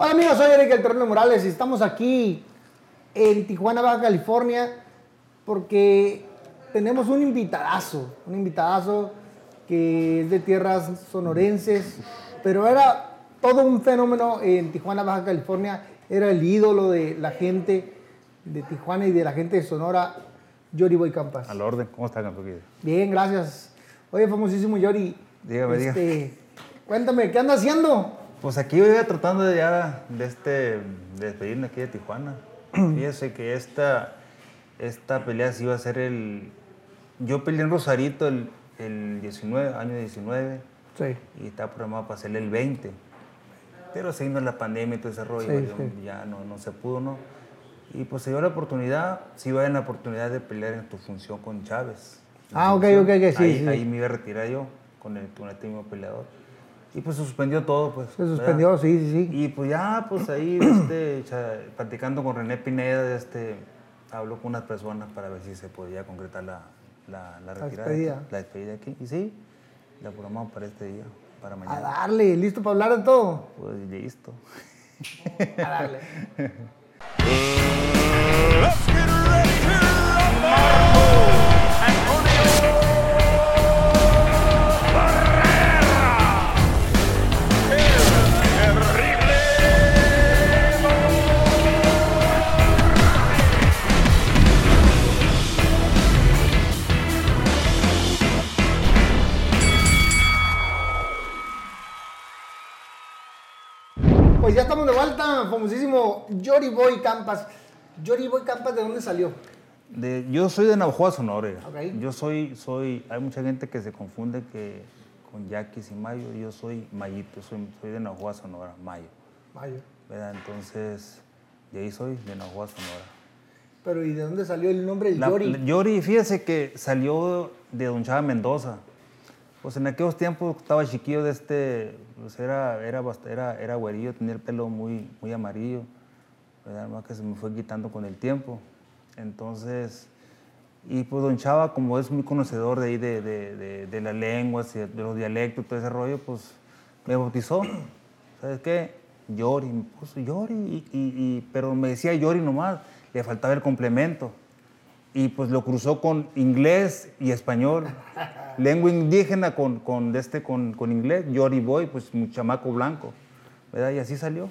Hola amigos, soy Eric El Terreno Morales y estamos aquí en Tijuana, Baja California, porque tenemos un invitadazo, un invitadazo que es de tierras sonorenses, pero era todo un fenómeno en Tijuana, Baja California, era el ídolo de la gente de Tijuana y de la gente de Sonora, Yori Boy Campas. Al orden, ¿cómo está, Campo? Bien, gracias. Oye, famosísimo Yori. Dígame, este, Cuéntame, ¿qué anda haciendo? Pues aquí voy tratando de ya de, este, de despedirme aquí de Tijuana. Fíjese que esta, esta pelea sí iba a ser el... Yo peleé en Rosarito el, el 19, año 19. Sí. Y estaba programado para hacerle el 20. Pero se vino la pandemia y todo ese rollo, Sí, yo- sí. ya no, no se pudo, ¿no? Y pues se dio la oportunidad, sí iba en la oportunidad de pelear en tu función con Chávez. Ah, ok, ok, ok, sí, ahí, sí. ahí me iba a retirar yo con el, con este mismo peleador. Y pues se suspendió todo, pues. Se ¿verdad? suspendió, sí, sí, sí. Y pues ya, pues ahí, este, platicando con René Pineda, este, habló con unas personas para ver si se podía concretar la, la, la retirada. despedida. aquí, La despedida aquí. Y sí, la programamos para este día, para A mañana. darle, listo para hablar de todo. Pues listo. A darle. vuelta, famosísimo Yori Boy Campas. Yori Boy Campas, ¿de dónde salió? De- yo soy de Navajoa, Sonora. Yo soy, soy, hay mucha gente que se confunde que con Yaquis y Mayo, yo soy Mayito, soy, soy de Navajoa, Sonora, Mayo. Mayo. ¿verdad? Entonces, de ahí soy, de Navajoa, Sonora. Pero ¿y de dónde salió el nombre de La- Yori? Yori, fíjese que salió de Don Chava Mendoza. Pues en aquellos tiempos estaba chiquillo de este, pues era, era, era, era güerillo, tenía el pelo muy, muy amarillo, ¿verdad? Más que se me fue quitando con el tiempo. Entonces, y pues Don Chava, como es muy conocedor de ahí de, de, de- las lenguas y de los dialectos, todo ese rollo, pues me bautizó. ¿Sabes qué? Yori, me puso Yori, y, y- y- pero me decía Yori nomás, le faltaba el complemento. Y pues lo cruzó con inglés y español. Lengua indígena con, con, de este, con, con inglés, Yori Boy, pues un chamaco blanco. ¿verdad? Y así salió.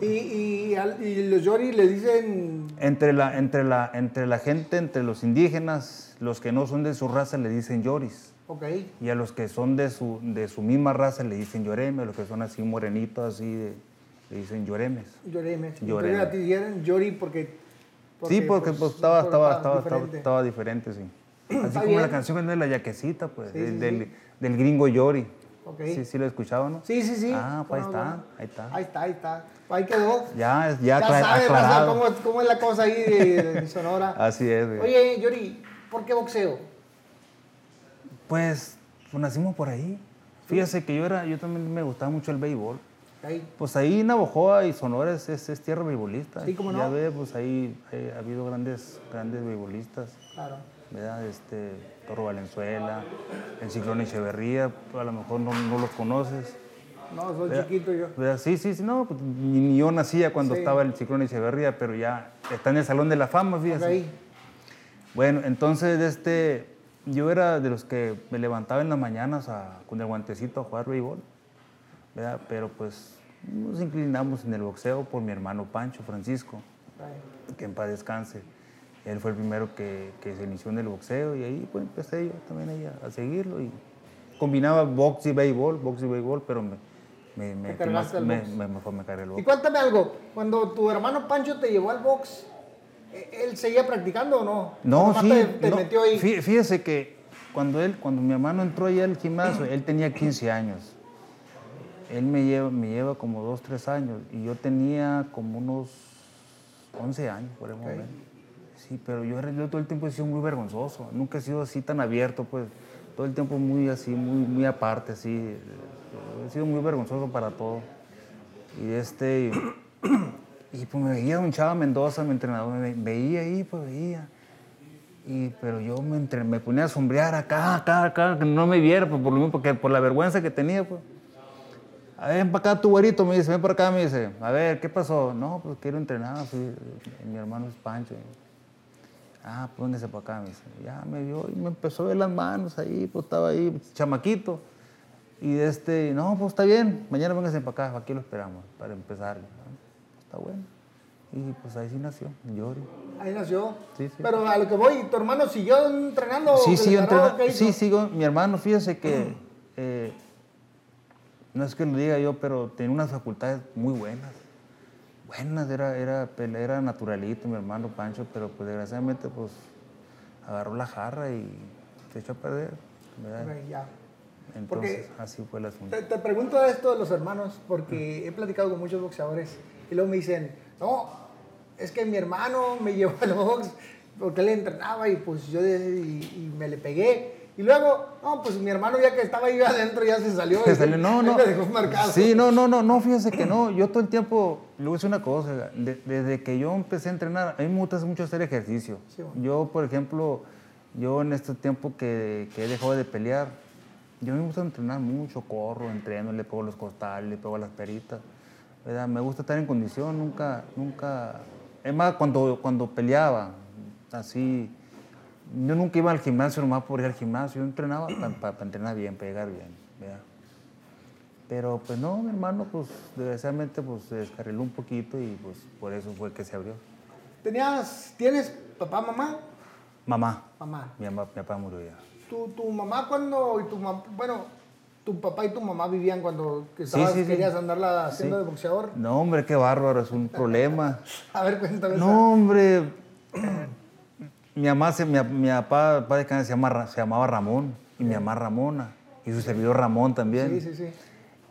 Y, y, y los Yori le dicen... Entre la, entre, la, entre la gente, entre los indígenas, los que no son de su raza le dicen Yoris. Ok. Y a los que son de su, de su misma raza le dicen Yoreme, a los que son así morenitos, así, de- le dicen Yoremes. Yoreme. Yoreme. Entonces a ti dieron Yori porque... sí, porque pues, estaba, por- estaba, estaba, estaba, diferente. estaba diferente, sí. Así Está como la canción de la yaquecita, pues, Sí, del, sí, del, sí. del gringo Yori. Ok. Sí, sí lo escuchaba, ¿no? Sí, sí, sí. Ah, pues ahí ¿Cómo está, ahí está. Ahí está, ahí está. Ahí quedó. Ya, ya, Ya sabes, aclarado. cómo, cómo es la cosa ahí de, de Sonora. Así es, güey. Oye, Yori, ¿por qué boxeo? Pues, pues nacimos por ahí. Fíjese que yo era, yo también me gustaba mucho el béisbol. Ahí. Pues ahí Navojoa y Sonora es, es, es tierra beisbolista. Sí, cómo no. Ya ve, pues ahí ha habido grandes, grandes beisbolistas, Claro. ¿verdad? Este, Toro Valenzuela, el Ciclón Echeverría, a lo mejor no, no los conoces. No, soy ¿verdad? chiquito yo. ¿verdad? Sí, sí, sí, no, pues, ni, ni yo nacía cuando Sí. estaba el Ciclón Echeverría, pero ya está en el Salón de la Fama, fíjese. Ahí. Bueno, entonces este, yo era de los que me levantaba en las mañanas a- con el guantecito a jugar béisbol, ¿verdad? Pero pues nos inclinamos en el boxeo por mi hermano Pancho Francisco, que en paz descanse. Él fue el primero que, que se inició en el boxeo y ahí pues empecé yo también ahí a, a seguirlo y combinaba box y béisbol, box y béisbol, pero me, me, me, Te cargaste al me, box. me- mejor me cargué el Y box. cuéntame algo, cuando tu hermano Pancho te llevó al box, ¿e- ¿él seguía practicando o no? No, ¿O nomás sí. te, te no, metió ahí. fí- Fíjese que cuando él, cuando mi hermano entró allá al gimnasio, él tenía 15 años. Él me lleva, me lleva como 2, 3 años y yo tenía como unos 11 años, por el momento. Sí, pero yo, yo todo el tiempo he sido muy vergonzoso. Nunca he sido así tan abierto, pues. Todo el tiempo muy así, muy, muy aparte, así. eh, He sido muy vergonzoso para todo. Y este... Y pues me veía un chava Mendoza, mi entrenador, me ve- veía ahí, pues veía. Y, pero yo me, entre- me ponía a sombrear acá, acá, acá, que no me viera, pues, por lo mismo, porque por la vergüenza que tenía, pues. A ver, ven para acá tu güerito, me dice, ven para acá, me dice. A ver, ¿qué pasó? No, pues quiero entrenar, sí, mi hermano es Pancho. Ah, pues véngase para acá, me dice. Ya me vio y me empezó a ver las manos ahí, pues estaba ahí, chamaquito. Y este, no, pues está bien, mañana véngase para acá, aquí lo esperamos, para empezar. Ah, Está bueno. Y pues ahí sí nació, Yori. Ahí nació. Sí, sí. Pero a lo que voy, ¿tu hermano siguió entrenando? Sí, ¿Que sí, le yo agarró? entrena- ¿Qué hizo? sí, sigo. Mi hermano, fíjese que, eh, no es que lo diga yo, pero tenía unas facultades muy buenas. Buenas, era, era, era naturalito mi hermano Pancho, pero pues desgraciadamente pues agarró la jarra y se echó a perder. ya. Entonces, Porque- así fue el asunto. Te, te pregunto esto de los hermanos porque he platicado con muchos boxeadores y luego me dicen, no, es que mi hermano me llevó al box porque él entrenaba y pues yo y, y me le pegué. Y luego, no, pues mi hermano ya que estaba ahí adentro ya se salió. Y salió- no, no. Dejó marcado. Sí, no, no, no, no, fíjese que no. Yo todo el tiempo, le voy a decir una cosa, de- desde que yo empecé a entrenar, a mí me gusta mucho hacer ejercicio. Sí, bueno. Yo, por ejemplo, yo en este tiempo que, que he dejado de pelear, yo me gusta entrenar mucho, corro, entreno, le pego los costales, le pego las peritas. ¿verdad? Me gusta estar en condición, nunca, nunca... Es más, cuando, cuando peleaba, así, yo nunca iba al gimnasio nomás por ir al gimnasio, yo entrenaba para entrenar bien, para llegar bien. ¿verdad? Pero pues no, mi hermano, pues desgraciadamente pues se descarriló un poquito y pues por eso fue que se abrió. ¿Tenías, ¿Tienes papá, mamá? Mamá, Mamá. mi, mamá, mi papá murió ya. ¿Tu, tu mamá cuando, y tu mam- bueno, tu papá y tu mamá vivían cuando estabas, sí, sí. querías andarla haciendo de boxeador? No, hombre, qué bárbaro, es un problema. A ver, cuéntame. esa. No, hombre. Mi mamá, se, mi, mi papá, papá de Cana se, llama, se llamaba Ramón y mi mamá Ramona y su servidor Ramón también. Sí, sí, sí.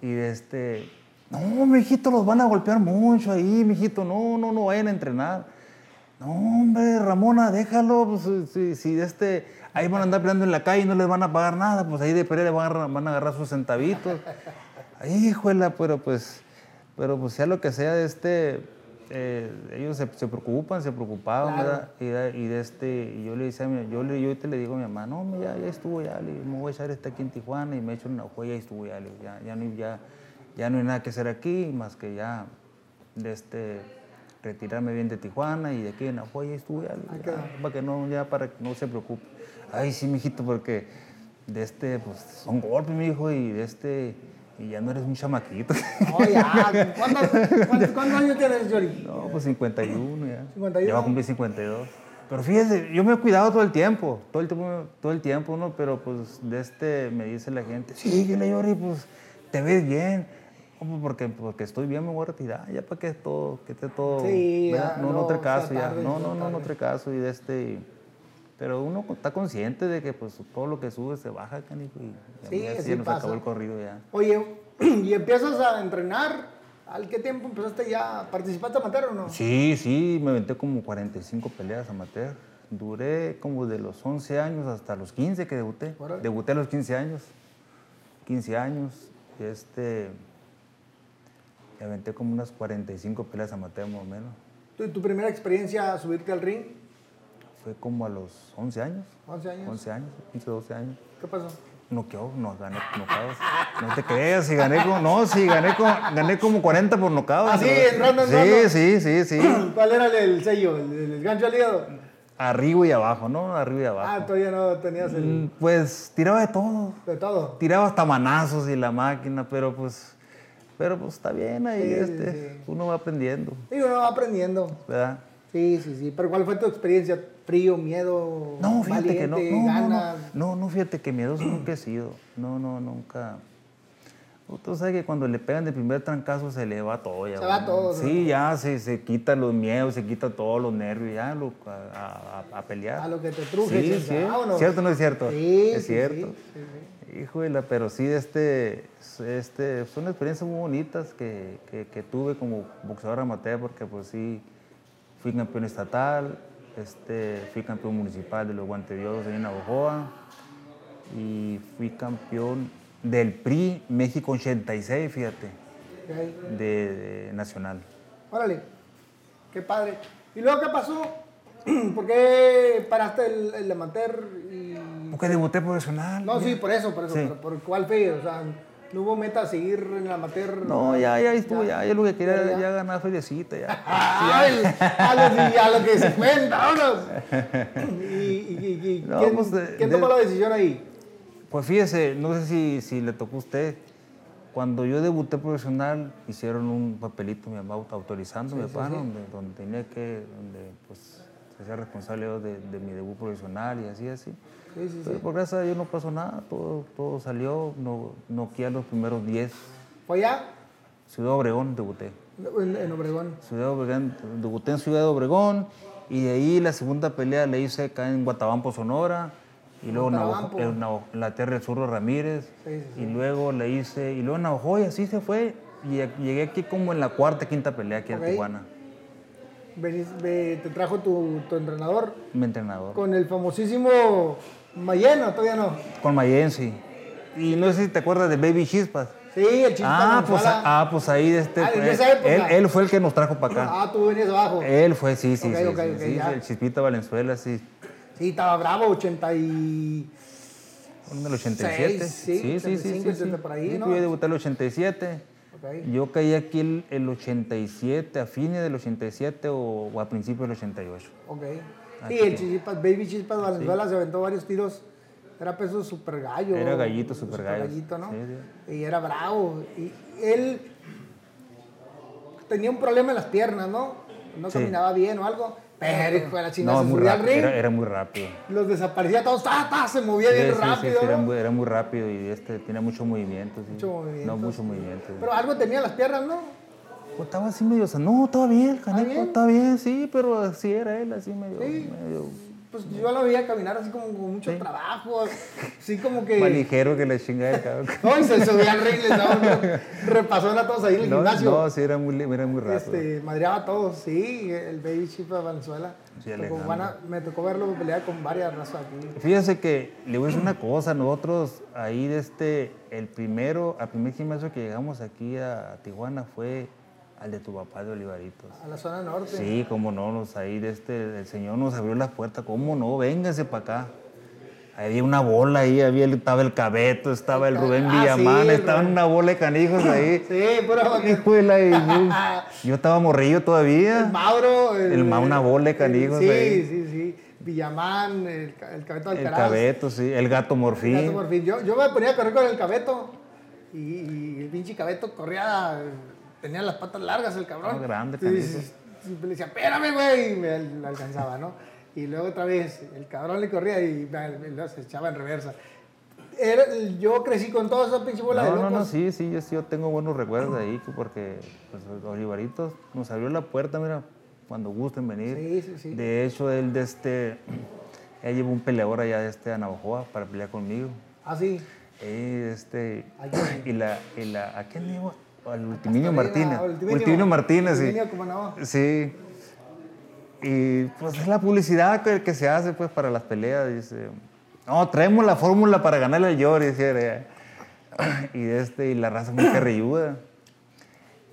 Y de este, no, mijito, los van a golpear mucho ahí, mijito, no, no, no vayan a entrenar. No, hombre, Ramona, déjalo, pues, si, si de este, ahí van a andar peleando en la calle y no les van a pagar nada, pues ahí de Pereira van a, van a agarrar sus centavitos. Híjole, pero pues, pero pues sea lo que sea, de este, eh, ellos se, se preocupan, se preocupaban, Claro. ¿verdad? Y, de- y de este, y yo le decía, a mi- yo, le, yo ahorita le digo a mi mamá, no, ya, ya estuvo, ya, le me voy a echar este aquí en Tijuana y me echo una joya y estuvo, ya, le ya, ya, no, ya, ya no hay nada que hacer aquí, más que ya, de este, retirarme bien de Tijuana y de aquí en Ajoya y estuvo, ya, le digo, ya, para que no, ya, para que no se preocupe. Ay, sí, mijito, porque de este, pues, son golpes, mi hijo, y de este, y ya no eres un chamaquito. No, ya. ¿Cuántos, cuántos, cuántos años tienes, Yori? No, pues 51 ya. 51. Ya va a cumplir 52. Pero fíjese, yo me he cuidado todo el tiempo, todo el tiempo, todo el tiempo, ¿no? Pero pues de este me dice la gente, síguele, Yori, pues te ves bien. No, pues, porque, porque estoy bien, me voy a retirar, ya para que todo, que esté todo. Sí, ya, no, no, no, sea caso, ya. tarde, No, no, no, no, tarde. otro caso. Y de este. y- pero uno está consciente de que pues todo lo que sube se baja, canijo, y Sí, ya así se nos pasa. acabó el corrido ya. Oye, ¿y empiezas a entrenar? ¿Al qué tiempo empezaste ya? ¿Participaste amateur o no? Sí, sí, me aventé como 45 peleas amateur. Duré como de los 11 años hasta los 15 que debuté. Órale. Debuté a los 15 años. 15 años. Este. Me aventé como unas 45 peleas amateur más o menos. ¿Tu, tu primera experiencia a subirte al ring? Fue como a los 11 años. 11 años. 11 años, 15, 12 años. ¿Qué pasó? Noqueó, no, gané nocaos. No te creas, si gané como, no, sí, gané como, gané como 40 por nocaos. ¿Ah, sí? pero- ¿En ronda, en Sí, sí, sí, sí. ¿Cuál era el, el sello? ¿El, el gancho al hígado? Arriba y abajo, ¿no? Arriba y abajo. Ah, todavía no tenías el, Mm, Pues tiraba de todo. de todo. Tiraba hasta manazos y la máquina, pero pues, pero pues está bien ahí, Sí, este, sí. uno va aprendiendo, Y uno va aprendiendo. ¿verdad? Sí, sí, sí. Pero ¿cuál fue tu experiencia? ¿Frío, miedo? No, fíjate que no, no, no, no, no, no, fíjate que miedoso nunca he sido, no, no, nunca. Tú sabes que cuando le pegan de primer trancazo se le va todo ya. Se va todo, ¿no? Sí, ya se, se quita los miedos, se quita todos los nervios, ya lo- a, a- a pelear. A lo que te truje, Sí, sí. vámonos. ¿Cierto o no es cierto? Sí, es sí, cierto. sí, Híjole, pero sí, este, este, son experiencias muy bonitas que, que- que tuve como boxeador amateur, porque pues sí, fui campeón estatal, este, fui campeón municipal de los ahí en Navajoa y fui campeón del PRI México 86, fíjate, de, de nacional. Órale, qué padre. ¿Y luego qué pasó? ¿Por qué paraste el, el amateur y... Porque debuté profesional. No, sí, por eso, por eso. Sí. ¿Por cuál? O sea, No hubo meta a seguir en la amateur. No, ya, ya estuvo, ya, ya lo que quería Ya, era ya. ganar feriecita, ya. Ay, a lo, que se cuenta, vámonos. ¿Y, y- y- y No, quién, pues, de- quién de- tomó la decisión ahí? Pues fíjese, no sé si, si le tocó a usted. Cuando yo debuté profesional, hicieron un papelito, mi mamá autorizándome, Sí, sí, pa, sí. Donde, donde tenía que, donde pues se responsable de, de mi debut profesional y así, así. Sí, sí, Pero sí. por gracias a Dios no pasó nada, todo, todo salió, no, no quedé a los primeros 10. ¿Fue allá? Ciudad Obregón debuté. En, en Obregón. Ciudad Obregón, debuté en Ciudad Obregón y de ahí la segunda pelea la hice acá en Guatabampo, Sonora. Y luego en Navajo- en Navajo- la tierra del Zurdo Ramírez. Sí, sí, Y luego la hice, y luego en Navajo y así se fue. Y a- llegué aquí como en la cuarta, quinta pelea aquí Ok. en Tijuana. Venís- ve- te trajo tu, tu entrenador Mi entrenador. Con el famosísimo Mayeno, todavía no. Mayen, sí. Y no sé si te acuerdas de Baby Chispas. Sí, el chispa Ah pues, ah, pues ahí este, Ah, época. él, él fue el que nos trajo para acá. Ah, tú venías abajo. Él fue, sí, sí, Ok, sí, ok, sí, ok, sí, el Chispita Valenzuela, sí. Sí, estaba bravo, 80 y... En el 87. Seis, sí, 85, 80 por ahí, Sí, ¿no? pues Yo debuté en el 87. Ok. Yo caí aquí el, el 87, a fines del 87 o, o a principios del 88. Ok. Ah, Sí, el Chispas, Baby Chispas Valenzuela se aventó varios tiros. Era peso super gallo. Era gallito, super gallo. gallito, ¿no? Sí, Y era bravo. Y él tenía un problema en las piernas, ¿no? No caminaba bien o algo. Pero hijo de la chingada, No, se muy subía al ring, era, era muy rápido. los desaparecía todos, ¡ta, ta! Se movía bien rápido. era, muy, era muy rápido y este tenía mucho movimiento. Mucho movimiento, No, mucho movimiento. Pero algo tenía en las piernas, ¿no? Pues estaba así medio, no, estaba bien, caneco, bien? está bien, sí, pero así era él, así medio, Sí. medio Pues yo lo veía caminar así como con mucho trabajo, así como que... más ligero que la chingada del cabrón. No, y se subía al ring, les daba repasón a todos ahí en el No, gimnasio. no, sí, era muy, era muy rápido. Este, madreaba a todos, sí, el Baby Chip de Venezuela. Sí, Tocó me tocó verlo pelear con varias razas aquí. Fíjese que le voy a decir una cosa, nosotros ahí de este, el primero, al primer gimnasio que llegamos aquí a Tijuana fue al de tu papá de Olivaritos. A la zona norte. Sí, cómo no, nos ahí de este, el señor nos abrió las puertas, cómo no, véngase para acá. Había una bola ahí, había, el- estaba el Cabeto, estaba el Rubén Ah, sí, Villamán, el estaban Rubén. una bola de canijos ahí. Sí, pero Hijo de la- y yo, yo estaba morrillo el todavía. Mauro. El Ma- una bola de canijos Sí, ahí. sí, sí. Villamán, el, el Cabeto El Alcaraz. Cabeto, sí, el gato el morfín. Gato por fin. Yo, yo me ponía a correr con el Cabeto. Y, y el pinche Cabeto corría, tenía las patas largas el cabrón. Grande, siempre le decía, espérame, güey, y me lo alcanzaba, ¿no? Y luego otra vez, el cabrón le corría y me, se echaba en reversa. Era- yo crecí con toda esa pinche bola de No, no, locos. no, sí, sí, yo sí yo tengo buenos recuerdos de ahí, que porque pues, Olivaritos nos abrió la puerta, mira, cuando gusten venir. Sí, sí, sí. De hecho, él de este, él llevó un peleador allá de este a Navajoa para pelear conmigo. Ah, sí. Y este, ¿A quién? y la, y la, ¿a quién llevó? Al Ultiminio Martínez. Ultiminio. Martínez, sí. No. Sí. Y pues es la publicidad que, que se hace pues para las peleas. Dice, no, traemos la fórmula para ganarle al Yori. decía, Y, este, y la raza muy carrilluda.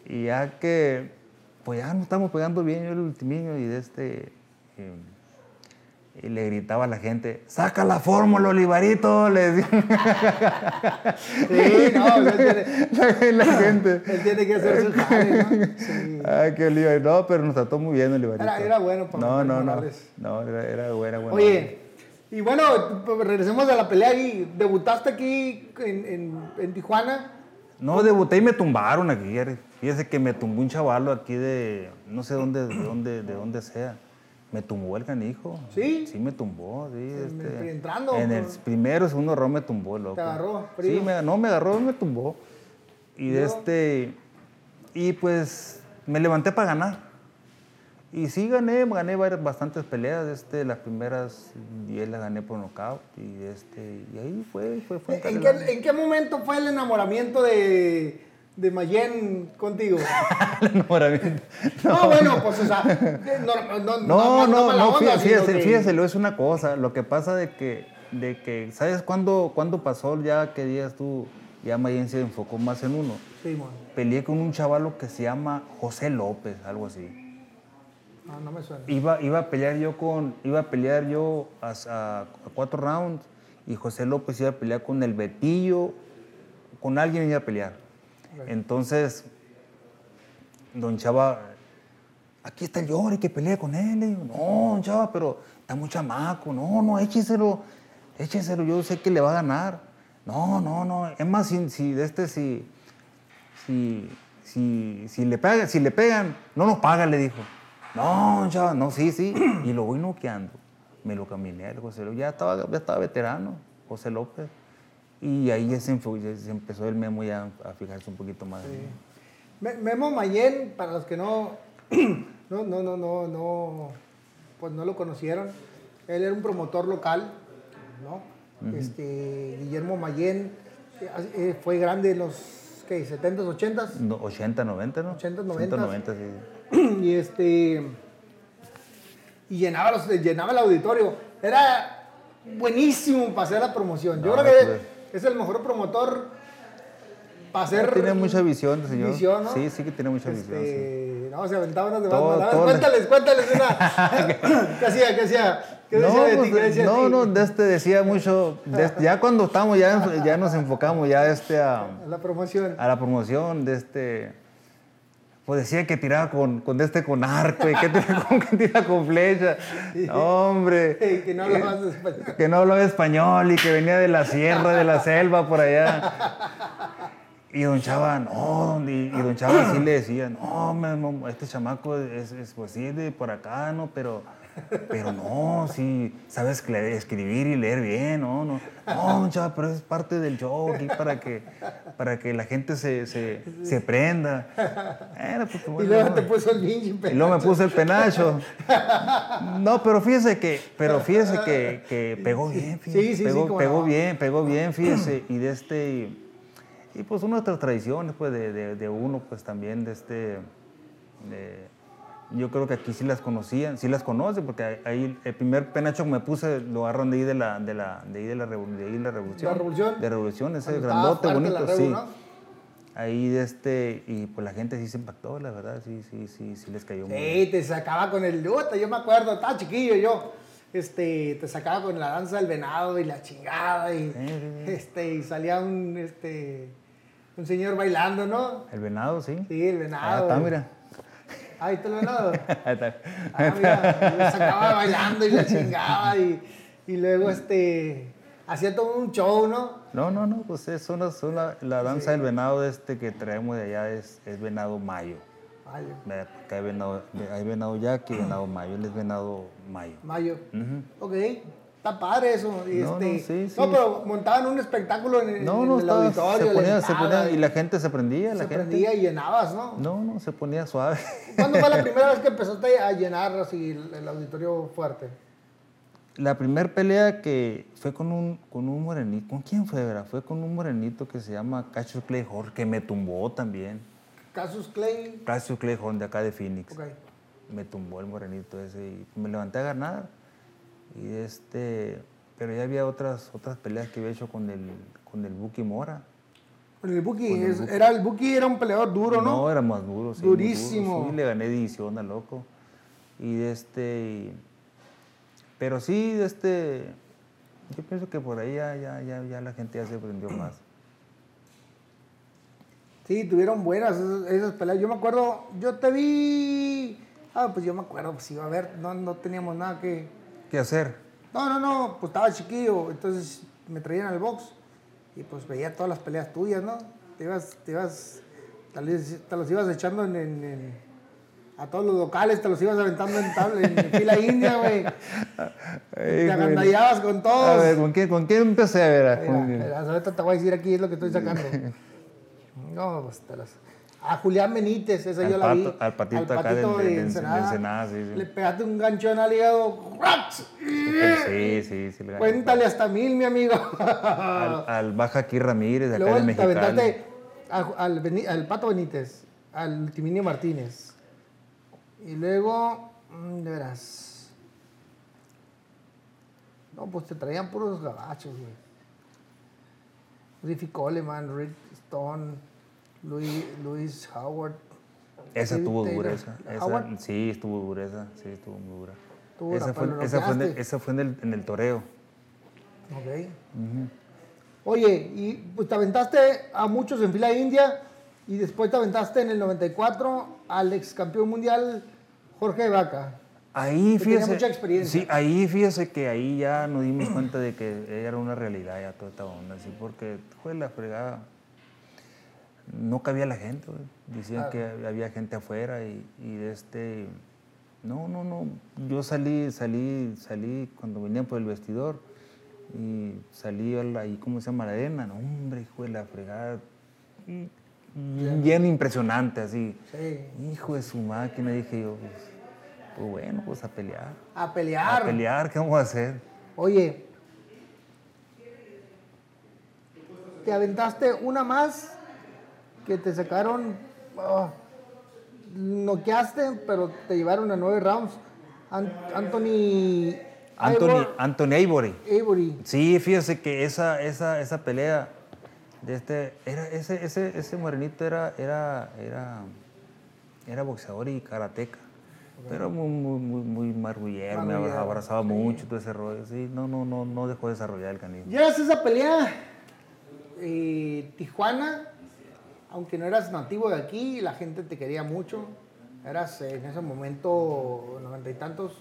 Y ya que, pues ya nos estamos pegando bien yo el ultiminio y de este... eh, y le gritaba a la gente, saca la fórmula, Olivarito, le decía Sí, no, él tiene, la, la gente. él tiene que hacer su jale, ¿no? Sí. Ay, qué lío. No, pero nos trató muy bien Olivarito. Era- era bueno para No, no, no. No, era, era buena, buena. Oye, y bueno, regresemos a la pelea ahí. Debutaste aquí en, en, en Tijuana. No, debuté y me tumbaron aquí. Fíjese que me tumbó un chavalo aquí de, no sé dónde, de dónde, de dónde sea. Me tumbó el canijo. ¿Sí? Sí, me tumbó, sí. En el- este, entrando, En el pues. primero, segundo round me tumbó, loco. ¿Te agarró Sí, frío? me, no, me agarró, me tumbó. Y de este, y pues me levanté para ganar. Y sí gané, gané bastantes peleas. Este, las primeras 10 las gané por nocaut. Y, este, y ahí fue, fue, fue ¿En qué, en qué momento fue el enamoramiento de, de Mayen contigo? No, bueno, pues, o sea, no, no, no, No, no, fíjese, fíjese, es una cosa. Lo que pasa de que, de que ¿sabes cuándo, cuándo pasó ya que días tú, ya Mayen se enfocó más en uno? Sí, mon. Peleé con un chavalo que se llama José López, algo así. No, no me suena. Iba, iba a pelear yo con, iba a pelear yo a, a- a cuatro rounds y José López iba a pelear con el Betillo con alguien iba a pelear. Entonces, don Chava, aquí está el Yori, que pelee con él. Le digo, no, don Chava, pero está muy chamaco. No, no, écheselo, écheselo, yo sé que le va a ganar. No, no, no. Es más, si, de este, si, si, si, le pegan, si le pegan, no nos paga, le dijo. No, don Chava, no, sí, sí. Y lo voy noqueando. Me lo caminé José López. Ya estaba, ya estaba veterano, José López. Y ahí ya se, se empezó el memo ya a fijarse un poquito más. Me- Memo Mayen, para los que no, no, no, no, no, no, pues no lo conocieron, él era un promotor local, ¿no? Este, Guillermo Mayen eh, eh, fue grande en los, ¿qué? 70s, 80s, No, 80, 90, ¿no? 80, 80, 90. 90, sí. y este, y llenaba, los, llenaba el auditorio. Era buenísimo para hacer la promoción. Yo No, creo que pues. Es el mejor promotor para hacer... Tiene mucha visión, señor. Visión, ¿no? Sí, sí que tiene mucha visión. sí. Este, no, se aventaba unas de Todo-. A ver, todo- cuéntales, cuéntales una. ¿Qué hacía? ¿Qué hacía? ¿Qué No, decía de ti? pues, ¿Qué decía de no, ti? no, de este decía mucho, de este- ya cuando estamos, ya, ya nos enfocamos ya este a, La promoción. a la promoción de este, pues decía que tiraba con, con este con arco y que tira con, que tira con flecha. No, hombre. Que no hablabas español. que no hablaba español y que venía de la sierra, de la selva, por allá. Y don Chava, no, y, y don Chava sí le decía, no, este chamaco es, es, pues sí, de por acá, ¿no? Pero, pero no, sí, sabes escribir y leer bien, ¿no? No, no Chava, pero es parte del show aquí para que, para que la gente se, se, se prenda. Pues, Y luego no. te puso el pinche Y luego me puse el penacho. No, pero fíjese que, pero fíjese que, que pegó bien, fíjese. Sí, sí, sí, pegó, cómo pegó no. bien, pegó bien, fíjese. Y de este, y, y pues nuestras tradiciones, pues de, de- de uno, pues también de este, de- yo creo que aquí sí las conocían, sí las conocen, porque ahí- el primer penacho que me puse lo agarran de ahí de la, de la, de ahí de la, revo- de ahí de la revolución. ¿La Revolución? De revolución, ese grandote, bonito, sí. ¿no? Ahí de este, y pues la gente sí se impactó, la verdad, sí, sí, sí, sí les cayó muy. Sí, te sacaba con el. Puta, yo me acuerdo, estaba chiquillo yo. Este, te sacaba con la danza del venado y la chingada. Y, Sí, este, y salía un, este, un señor bailando, ¿no? El venado, sí. Sí, el Ah, venado. está, mira. Ahí está el venado. Ahí está. Ah, mira, sacaba bailando y la chingaba y, y luego este hacía todo un show, ¿no? No, no, no, pues es una, son la, danza del venado este que traemos de allá es, es venado mayo. Mayo. hay venado, hay venado yaqui y venado mayo. Él es venado mayo. Mayo. Ujú. Ok. Está padre eso. Y No, este, no, sí, sí. no, pero montaban un espectáculo en, No, en el estaba- auditorio. se ponía, se ponía, y la gente se prendía, se la gente. prendía y llenabas, ¿no? No, no, se ponía suave. ¿Cuándo fue la primera vez que empezaste a llenar así el, auditorio fuerte? La primera pelea que fue con un, con un morenito, ¿con quién fue, verdad? Fue con un morenito que se llama Cassius Clay Hall, que me tumbó también. Casus Clay. Cassius Clay Hall de acá de Phoenix. Ok. me tumbó el morenito ese y me levanté a ganar. Y este, pero ya había otras, otras peleas que había hecho con el, con el Buki Mora. Con el Buki, es- era el Buki era un peleador duro, ¿no? era más duro, sí. muy duro, Durísimo. Sí, le gané división al loco. Y este, pero sí, este, yo pienso que por ahí ya, ya, ya, ya la gente ya se prendió más. Sí, tuvieron buenas esas, esas peleas. Yo me acuerdo, yo te vi. Ah, pues yo me acuerdo, pues iba a ver, no, no teníamos nada que. ¿Qué hacer? No, no, no, pues estaba chiquillo, entonces me traían al box y pues veía todas las peleas tuyas, ¿no? Te ibas, te ibas, te los, te los ibas echando en, en- en- a todos los locales, te los ibas aventando en, tabla, en fila india, güey. Te agandallabas con todos. A ver, ¿con quién, con quién empecé a ver? Mira, ¿Con- mira, ahorita te voy a decir aquí es lo que estoy sacando. No, pues te las... A Julián Benítez, esa Al yo la vi. pato- al patito acá de- Ensenada, sí, sí. Le pegaste un ganchón al hígado. Sí, sí, sí. Cuéntale hasta mil, mi amigo. Al, al Baja aquí Ramírez, de acá Luego de Mexicali. a- al, Beni- al Pato Benítez, al Timinio Martínez. Y luego, mm, de veras. No, pues te traían puros gabachos, güey. Riffy Coleman, Rick Stone, Louis, Louis Howard. Esa David estuvo Taylor. dura, esa. esa- Howard. sí, estuvo dura esa. Sí, estuvo muy dura. Esa, fue, esa, fue en el, noqueaste. esa fue en el, en el toreo. Ok. Oye, y pues te aventaste a muchos en fila india y después te aventaste en el 94 al ex campeón mundial Jorge Vaca. Ahí, Que tenía fíjese. mucha experiencia. Sí, ahí fíjese que ahí ya nos dimos cuenta de que era una realidad ya toda esta onda, así, porque fue la fregada. No cabía la gente. Decían que había gente afuera y, y este. No, no, no. Yo salí, salí, salí cuando venían por el vestidor y salí al- ahí, ¿cómo se llama? La arena. No, hombre, hijo de la fregada. Bien impresionante, así. Sí. Hijo de su máquina, dije yo, pues, pues bueno, pues a pelear. A pelear. A pelear, ¿qué vamos a hacer? Oye, te aventaste una más que te sacaron, oh, noqueaste, pero te llevaron a nueve rounds. An- Anthony, Anthony, Anthony Ivory. Avery. Sí, fíjese que esa, esa, esa pelea de este, era, ese, ese, ese morenito era, era, era, era boxeador y karateca. Pero muy, muy, muy, muy marrullero, me abrazaba mucho, todo ese rollo. Sí, no, no, no, no dejó de desarrollar el canismo. Llegas esa pelea, eh, Tijuana, aunque no eras nativo de aquí, la gente te quería mucho. Eras eh, en ese momento, noventa y tantos,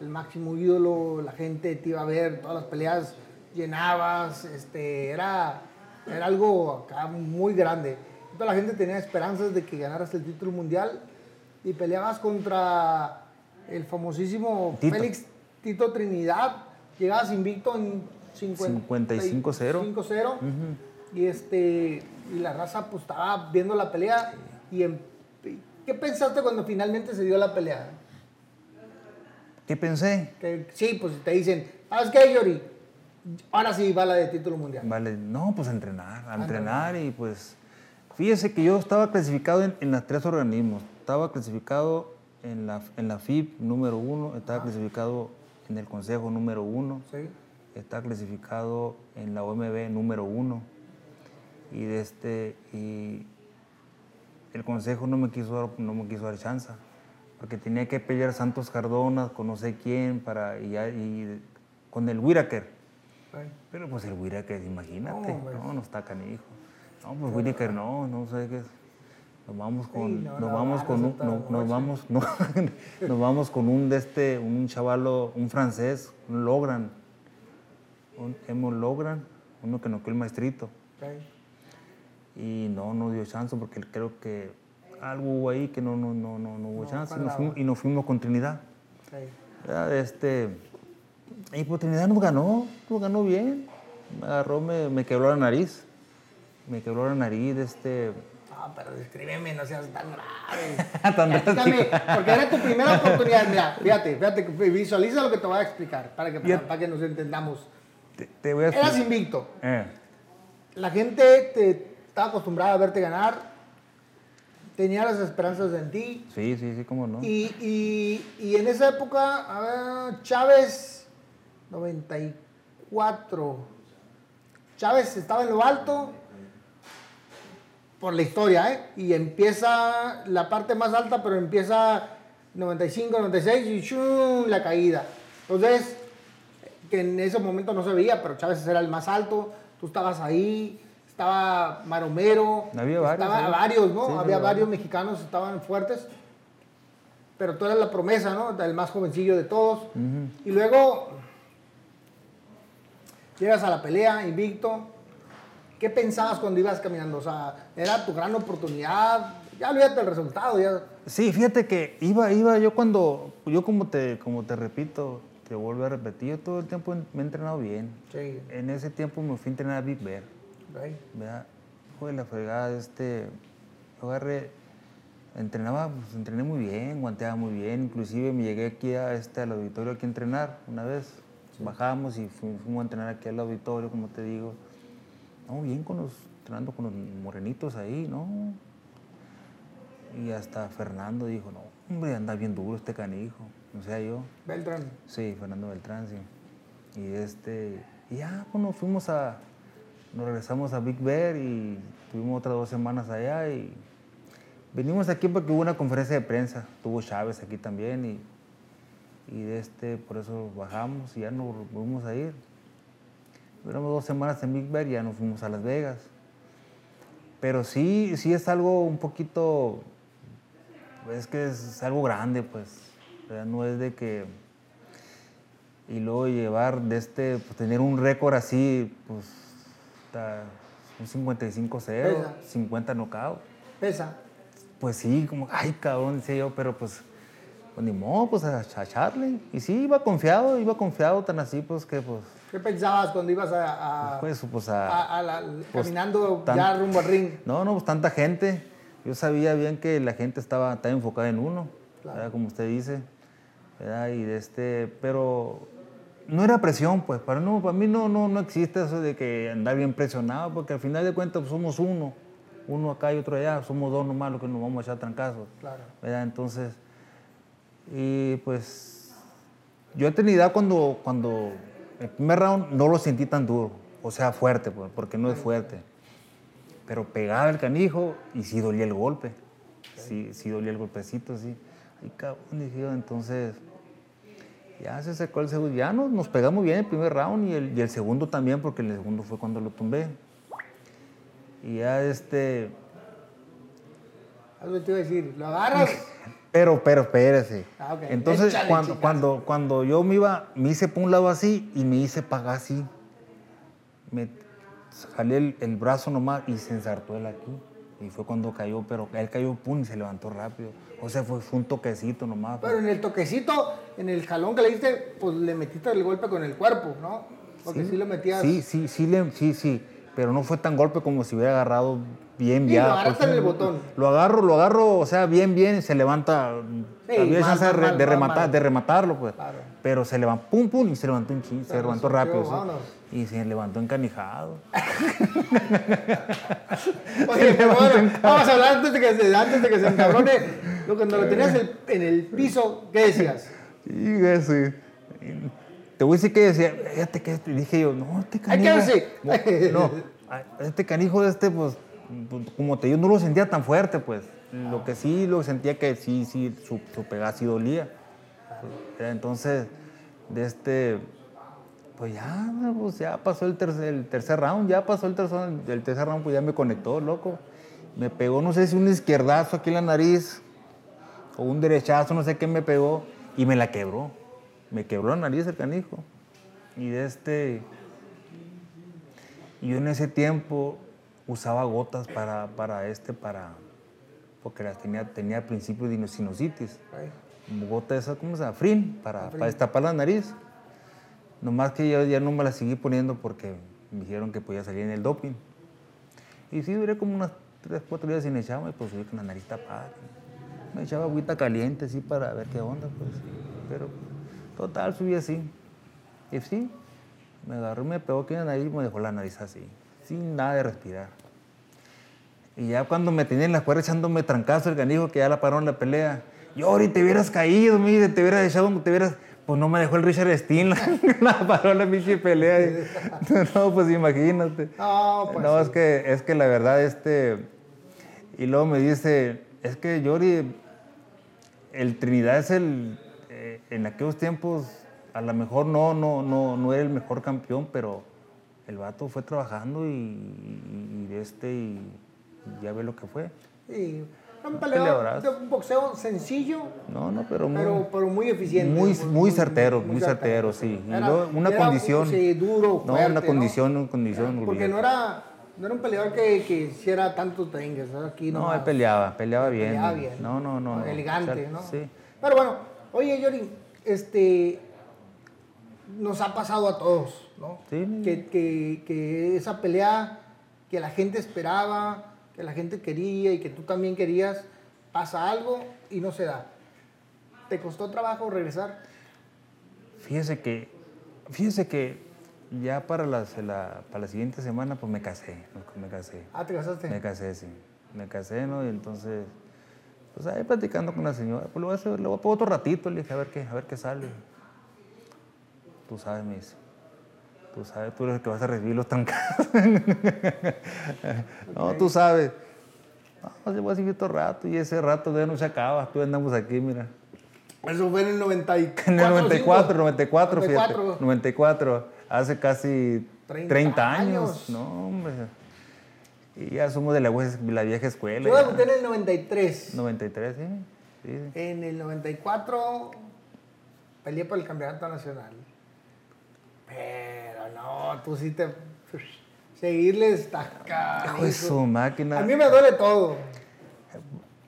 el máximo ídolo, la gente te iba a ver, todas las peleas llenabas, este, era, era algo acá muy grande. Toda la gente tenía esperanzas de que ganaras el título mundial y peleabas contra el famosísimo Tito. Félix Tito Trinidad. Llegabas invicto en 50 55-0. 5-0. Y este y la raza pues estaba viendo la pelea y em- ¿qué pensaste cuando finalmente se dio la pelea? ¿Qué pensé? Que sí, pues te dicen, ¿sabes qué, Yori? Ahora sí va la de título mundial. Vale, no, pues a entrenar, a entrenar y pues fíjese que yo estaba clasificado en, en los tres organismos. Estaba clasificado en la, en la FIB número uno, estaba clasificado en el Consejo número uno, Sí. estaba clasificado en la OMB número uno y de este y el Consejo no me quiso dar, no me quiso dar chance porque tenía que pelear Santos Cardona con no sé quién para y, con el Whittaker. sí. Pero pues el Whittaker, imagínate, No, no, no está canijo. No, pues Whittaker no, no sé qué es. Nos vamos con, no, nos no, vamos con un, no- nos vamos, no, nos vamos con un de este, un chavalo, un francés, un Logran, un Emo Logran, uno que noqueó el maestrito. Y no, no dio chance porque creo que algo hubo ahí que no, no, no, no, no hubo No, chance y nos, fuimos, y nos fuimos con Trinidad. sí. Este, y pues Trinidad nos ganó, nos ganó bien. Me agarró, me, me quebró la nariz. Me quebró la nariz, este... Ah, pero descríbeme, no seas tan grave. Tan Explícame, porque era tu primera oportunidad. Mira, fíjate, fíjate, visualiza lo que te voy a explicar para que, para, para que nos entendamos. Te, te voy a Eras invicto. Eh, La gente te estaba acostumbrada a verte ganar. Tenía las esperanzas en ti. sí, sí, sí, cómo no. Y, y- y en esa época, a ver, Chávez, 94. Chávez estaba en lo alto por la historia, ¿eh? Y empieza la parte más alta, pero empieza 95, 96 y ¡shum! la caída. Entonces, que en ese momento no se veía, pero Chávez era el más alto, tú estabas ahí, estaba Maromero, Había varios, estaba varios, ¿no? Sí, Había había varios mexicanos, estaban fuertes, pero tú eras la promesa, ¿no? El más jovencillo de todos. Y luego llegas a la pelea, invicto. ¿Qué pensabas cuando ibas caminando? O sea, era tu gran oportunidad. Ya olvídate el resultado, ya. Sí, fíjate que iba, iba yo cuando, yo como te, como te repito, te vuelvo a repetir, yo todo el tiempo me he entrenado bien. Sí, En ese tiempo me fui a entrenar a Big Bear. Right. ¿verdad? Hijo de la fregada, este, yo agarré, entrenaba, pues entrené muy bien, guanteaba muy bien, inclusive me llegué aquí a este, al auditorio aquí a entrenar una vez, bajamos y fu- fuimos a entrenar aquí al auditorio, como te digo, no, bien con los, entrenando con los morenitos ahí, ¿no? Y hasta Fernando dijo, no, hombre, anda bien duro este canijo, no sea yo. Beltrán. Sí, Fernando Beltrán, sí. Y este, y ya, bueno, fuimos a, nos regresamos a Big Bear y tuvimos otras dos semanas allá y venimos aquí porque hubo una conferencia de prensa, tuvo Chávez aquí también y, y de este, por eso bajamos y ya nos volvimos a ir. duramos dos semanas en Big Bear y ya nos fuimos a Las Vegas. Pero sí, sí es algo un poquito, es que es algo grande, pues. No es de que... Y luego llevar de este, pues tener un récord así, pues, está- un 55-0, Pesa. 50 knockout. Pesa. Pues sí, como, ay, cabrón, decía yo, pero pues, pues ni modo, pues a, a echarle. Y sí, iba confiado, iba confiado, tan así, pues que, pues, ¿Qué pensabas cuando ibas a, a- pues, pues a... a- a la- pues, caminando tan- ya rumbo al ring? No, no, pues tanta gente. Yo sabía bien que la gente estaba, estaba enfocada en uno, Claro. como usted dice. ¿verdad? Y de este, pero no era presión, pues. Para, no, para mí no, no, no existe eso de que andar bien presionado, porque al final de cuentas pues, somos uno. Uno acá y otro allá. Somos dos nomás los que nos vamos a echar trancazos. Claro. ¿verdad? Entonces, y pues yo he tenido idea cuando, cuando el primer round no lo sentí tan duro, o sea, fuerte, pues, porque no es fuerte. Pero pegaba el canijo y sí dolía el golpe. Sí, sí dolía el golpecito, sí. Ay, cabrón, dije yo, entonces ya se secó el segundo. Ya nos, nos pegamos bien el primer round y el, y el segundo también, porque el segundo fue cuando lo tumbé. Y ya este, Algo te iba a decir, lo agarras. Pero, pero, espérese. Ah. Entonces, Échale, cuando, chicas. cuando, cuando yo me iba, me hice por un lado así y me hice para acá así. Me jalé el, el brazo nomás y se ensartó él aquí. Y fue cuando cayó, pero él cayó pum y se levantó rápido. O sea, fue, fue un toquecito nomás. Pero en el toquecito, en el jalón que le diste, pues le metiste el golpe con el cuerpo, ¿no? Porque sí, lo metías. Sí, sí, sí, le- sí, sí. Pero no fue tan golpe como si hubiera agarrado bien, Sí, bien. lo agarraste en el botón. Lo agarro, lo agarro, o sea, bien, bien, se levanta. Sí, había mal, chance de, mal, rematar, mal. de rematarlo, pues. Claro. Pero se levantó, pum, pum, y se levantó un chin, se Claro, levantó rápido. sí. Y se levantó encanijado. Oye, pero bueno, vamos a hablar antes de que se, antes de que se encabrone. Lo cuando lo tenías el- en el piso, ¿qué decías? Y ese. Te voy a decir que decía, fíjate que este", dije yo, no, este Hay canijo. No, este canijo este, pues, pues, como te digo, no lo sentía tan fuerte, pues. Lo que sí lo sentía que sí, sí, su, su pegada sí dolía. Entonces, de este, pues ya, pues ya pasó el tercer, el tercer round, ya pasó el tercer, el tercer round, pues ya me conectó, loco. Me pegó, no sé si un izquierdazo aquí en la nariz o un derechazo, no sé qué me pegó, y me la quebró. Me quebró la nariz el canijo. Y de este. y Yo en ese tiempo usaba gotas para, para este, para. Porque las tenía, tenía principio de sinusitis. Gota esa, ¿cómo se llama? Frin, para, para destapar la nariz. Nomás que yo ya no me la seguí poniendo porque me dijeron que podía salir en el doping. Y sí, duré como unas 3, 4 días sin echarme, y pues subí con la nariz tapada. Me echaba agüita caliente, así, para ver qué onda, pues. Pero, total, subí así. Y sí, me agarró, me pegó aquí en la nariz y me dejó la nariz así, sin nada de respirar. Y ya cuando me tenía en la cuerda echándome trancazo el canijo que ya la paró en la pelea, Yori, te hubieras caído, mire, te hubieras echado, te hubieras... Pues no me dejó el Richard Steen, la, la paró la pinche pelea. no, pues imagínate. No, pues No, sí. es que, es que la verdad, este... Y luego me dice, es que Yori, el Trinidad es el... eh, en aquellos tiempos, a lo mejor no, no, no, no era el mejor campeón, pero el vato fue trabajando y, y- y este, y ya ve lo que fue. Sí, un peleador un boxeo sencillo, No, no, pero muy, pero, pero muy eficiente. muy, muy certero, muy certero, sí. Y Era- luego una era, condición. sí, duro, No, una condición, una condición. Porque no era, no era un peleador que, que hiciera tantos tengues, ¿no? Aquí No, él peleaba, peleaba bien. peleaba bien. No, no, no. no. Elegante, ¿no? Sí. Pero bueno, oye, Yori, este, nos ha pasado a todos, ¿no? Sí. Que, que, que esa pelea que la gente esperaba, que la gente quería y que tú también querías, pasa algo y no se da. ¿Te costó trabajo regresar? Fíjese que, fíjese que ya para la, la- para la siguiente semana pues me casé, me casé. Ah, ¿te casaste? Me casé, sí. Me casé, ¿no? Y entonces, pues ahí platicando con la señora, pues lo voy a hacer, lo voy a poner otro ratito, le dije, a ver qué, a ver qué sale. Tú sabes, me dice. Tú sabes, tú eres el que vas a recibir los trancados. no, tú sabes. No, yo voy a seguir otro rato y ese rato ya no se acaba. Tú andamos aquí, mira. Eso fue en el 94. En el 94, 94, 94. fíjate. 94, hace casi 30, 30 años. No, hombre. Y ya somos de la, vieja- la vieja escuela. Yo debuté en el 93. 93, sí. sí. En el 94 peleé por el campeonato nacional. Pero no, tú sí te... Seguirle está su máquina. A mí me duele todo.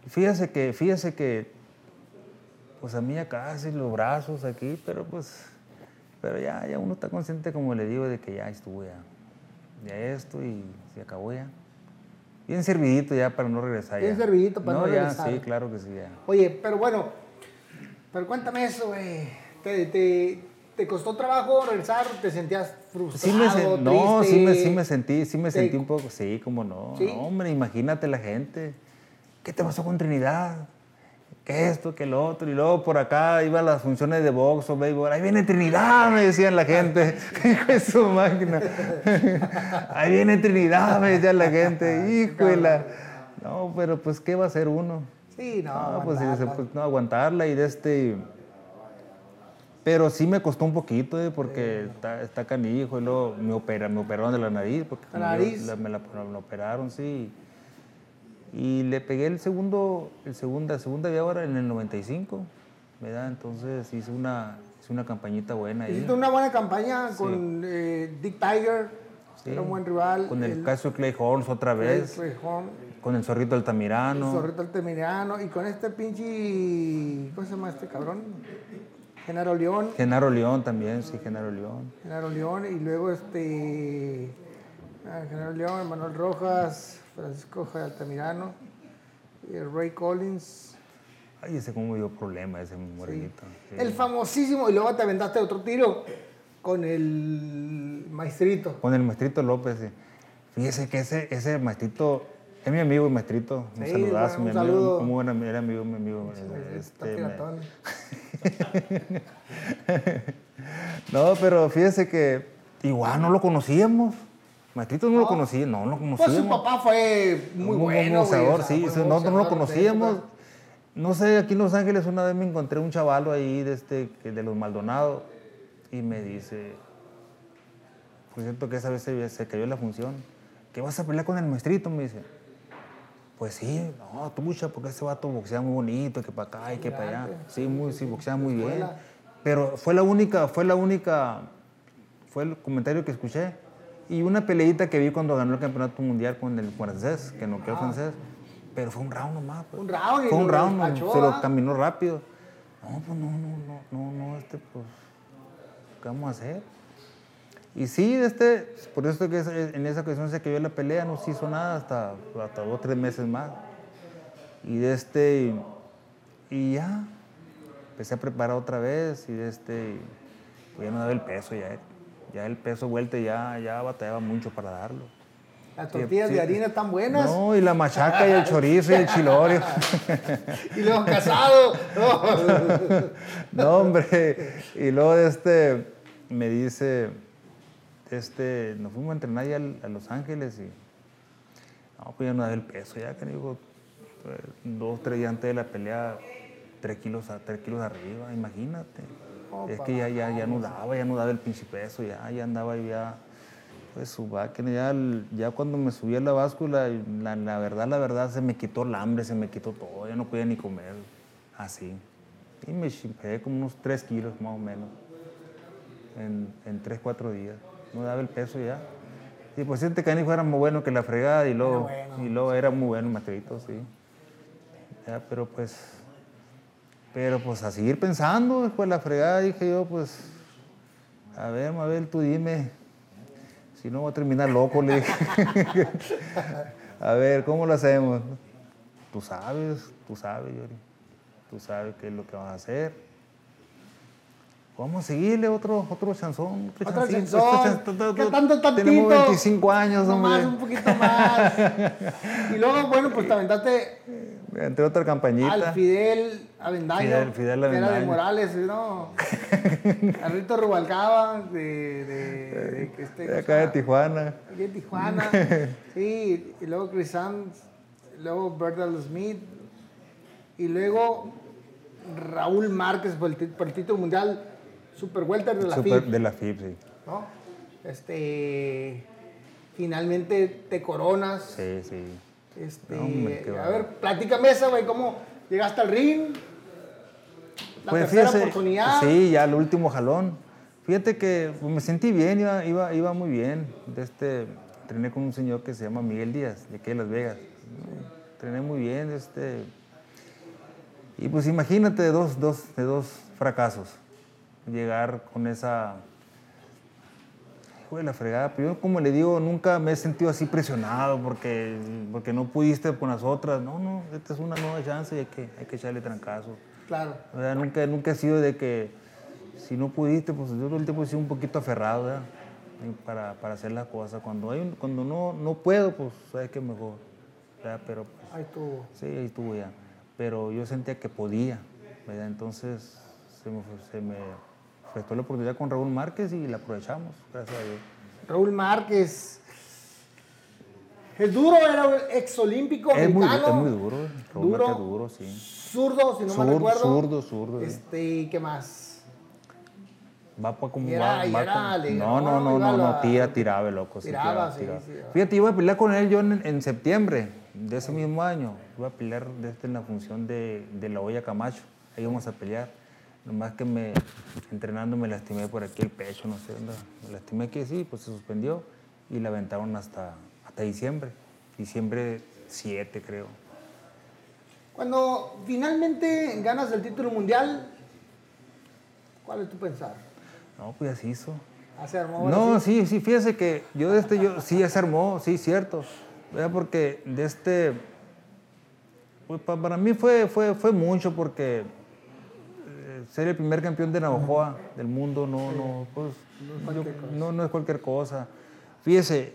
Fíjese que, fíjese que, pues a mí acá, sí, los brazos aquí, pero pues, pero ya, ya uno está consciente, como le digo, de que ya estuvo ya, ya esto y se acabó ya. Bien servidito ya para no regresar Bien ya. servidito para no ya, regresar. sí, claro que sí, ya. Oye, pero bueno, pero cuéntame eso, güey. ¿Te, te, te costó trabajo regresar? ¿Te sentías Sí frustrado, me sen- no, sí me, sí me sentí, sí me Te- sentí un poco, sí, como no. ¿Sí? No, hombre, imagínate la gente. ¿Qué te pasó con Trinidad? ¿Qué esto, qué lo otro? Y luego por acá iba a las funciones de box o béisbol. Ahí viene Trinidad, me decían la gente. Hijo de su máquina. Ahí viene Trinidad, me decía la gente. La... No, pero pues, ¿qué va a hacer uno? Sí, no, No, pues, aguantarla. se- pues, no, aguantarla y de este... Pero sí me costó un poquito, eh, porque está, está canijo y luego me, opera, me operaron de la nariz, porque ¿La yo- nariz? la- me la, me operaron, sí. Y le pegué el segundo, el segunda, segunda vía ahora en el 95, ¿verdad? Entonces hice una, hice una campañita buena ahí. Hiciste una buena campaña con eh, Dick Tiger, Sí. era un buen rival. Con el, Casio Clay Horns otra vez, Rejón, con el Zorrito Altamirano. Zorrito Altamirano, y con este pinche. ¿Cómo se llama este cabrón? Genaro León. Genaro León también, sí, Genaro León. Genaro León, y luego este. ah, Genaro León, Manuel Rojas, Francisco J. Altamirano, Ray Collins. Ay, ese cómo me dio problema, ese morenito. sí. El famosísimo, y luego te aventaste otro tiro con el maestrito. Con el maestrito López. sí. Fíjese que ese, ese maestrito es mi amigo, el maestrito. Un Sí, saludazo, bueno, un mi amigo. saludo. Muy buen ami- era amigo, mi amigo. Está este, me-. No, pero fíjese que igual no lo conocíamos. Maestrito no lo No. conocía, no lo Pues conocíamos. su papá fue muy bueno. o sea, sí, nosotros no lo conocíamos. No sé, aquí en Los Ángeles una vez me encontré un chavalo ahí de, este, de los Maldonados y me dice, por cierto que esa vez se, se cayó la función, ¿qué vas a pelear con el maestrito? Me dice. Pues sí, no, tucha, porque ese vato boxea muy bonito, que para acá y que para allá. Sí, muy, sí, boxea muy bien. Pero fue la única, fue la única, fue el comentario que escuché. Y una peleita que vi cuando ganó el campeonato mundial con el francés, que no quedó francés. Pero fue un round nomás. pues. Ah. Un round Fue un round, despachó, se lo ¿ah? caminó rápido. No, pues no, no, no, no, no, este, pues, ¿qué vamos a hacer? Y sí, este, por eso que en esa ocasión se cayó la pelea, no se hizo nada hasta, hasta dos o tres meses más. Y de este, y ya, empecé a preparar otra vez y de este, pues ya no daba el peso ya. Ya el peso vuelta ya, ya batallaba mucho para darlo. Las tortillas sí. de harina están buenas. No, y la machaca y el chorizo y el chilorio. Y luego casado. No. No, hombre. Y luego este me dice, este, nos fuimos a entrenar ya a Los Ángeles y no, pues ya no daba el peso, ya que digo, pues, dos, tres días antes de la pelea, tres kilos, a- tres kilos arriba, imagínate. es que ya, ya, ya no daba, ya no daba el pinche peso, ya, ya andaba ya, pues su ya, ya cuando me subí a la báscula, la, la verdad, la verdad, se me quitó el hambre, se me quitó todo, ya no podía ni comer, así. Y me chimpé como unos 3 kilos más o menos en, en 3, 4 días. No daba el peso ya. Y pues este canijo era muy bueno que la fregada y luego, Era bueno. y luego era muy bueno el maestrito, sí. Ya, pero pues, pero pues a seguir pensando, después de la fregada dije yo, pues, a ver, Mabel, tú dime, si no voy a terminar loco, le dije. a ver, ¿cómo lo hacemos? Tú sabes, tú sabes, Yori. Tú sabes qué es lo que vas a hacer. Vamos a seguirle otro, otro chanzón. Otro, Otro chancito, chanzón. otro ¿Qué tanto, tantito? Tenemos 25 años, No más, hombre. un poquito más. y luego, bueno, pues te aventaste Entre otra campañita. al Fidel Avendaño. Fidel- Fidel que Era de Avendaño. Morales, ¿no? Al Rito Rubalcaba, de, de, de, que este, de acá de Tijuana. Aquí en Tijuana. Sí, y luego Chris Sands, luego Bertal Smith, y luego Raúl Márquez por el, por el título mundial Super Welter de la Super- FIB, de la FIB, sí. ¿no? Este, finalmente te coronas. Sí, sí. Este, hombre, a ver, platícame esa, güey, ¿cómo llegaste al ring? La Pues tercera fíjese, oportunidad. Sí, ya el último jalón. Fíjate que pues, me sentí bien, iba, iba, iba muy bien. De este, entrené con un señor que se llama Miguel Díaz, de aquí de Las Vegas. Entrené muy bien, este. Y pues imagínate de dos, dos, de dos fracasos. Llegar con esa. Hijo de la fregada, pero yo como le digo, nunca me he sentido así presionado porque, porque no pudiste con las otras. No, no, esta es una nueva chance y hay que, hay que echarle trancazo. Claro. ¿verdad? Nunca, nunca he sido de que si no pudiste, pues yo todo el tiempo he sido un poquito aferrado ¿verdad? Para, para hacer las cosas. Cuando, hay un- cuando no, no puedo, pues sabes que mejor. ¿verdad? Pero pues, Ahí estuvo. sí, ahí estuvo ya. Pero yo sentía que podía. ¿verdad? Entonces se me, se me prestó la oportunidad con Raúl Márquez y la aprovechamos, gracias a Dios. Raúl Márquez. El duro era un exolímpico Es muy, es muy duro, Raúl Duro. Márquez duro, sí. Zurdo, si no me Zurdo, recuerdo. zurdo, zurdo. Este, ¿y qué más? Va pa como era- va, era No, ¿no? no, no, no, tira, tiraba, loco. sí, Tiraba, sí, sí. Fíjate, iba a pelear con él yo en, en septiembre de ese mismo año. Iba a pelear desde en la función de, de la olla Camacho. Ahí íbamos a pelear. Nomás que me, entrenando me lastimé por aquí el pecho, no sé dónde. Me lastimé aquí, sí, pues se suspendió y la aventaron hasta, hasta diciembre. Diciembre 7, creo. Cuando finalmente ganas el título mundial, ¿cuál es tu pensar? No, pues así hizo. ¿Hace armó No, sí? sí, sí, fíjese que yo de este, yo, sí, ya se armó, sí, cierto. ¿Verdad? Porque de este, pues pa- para mí fue, fue, fue mucho porque ser el primer campeón de Navajoa del mundo no, no, pues, yo- no, no es cualquier cosa. Fíjese,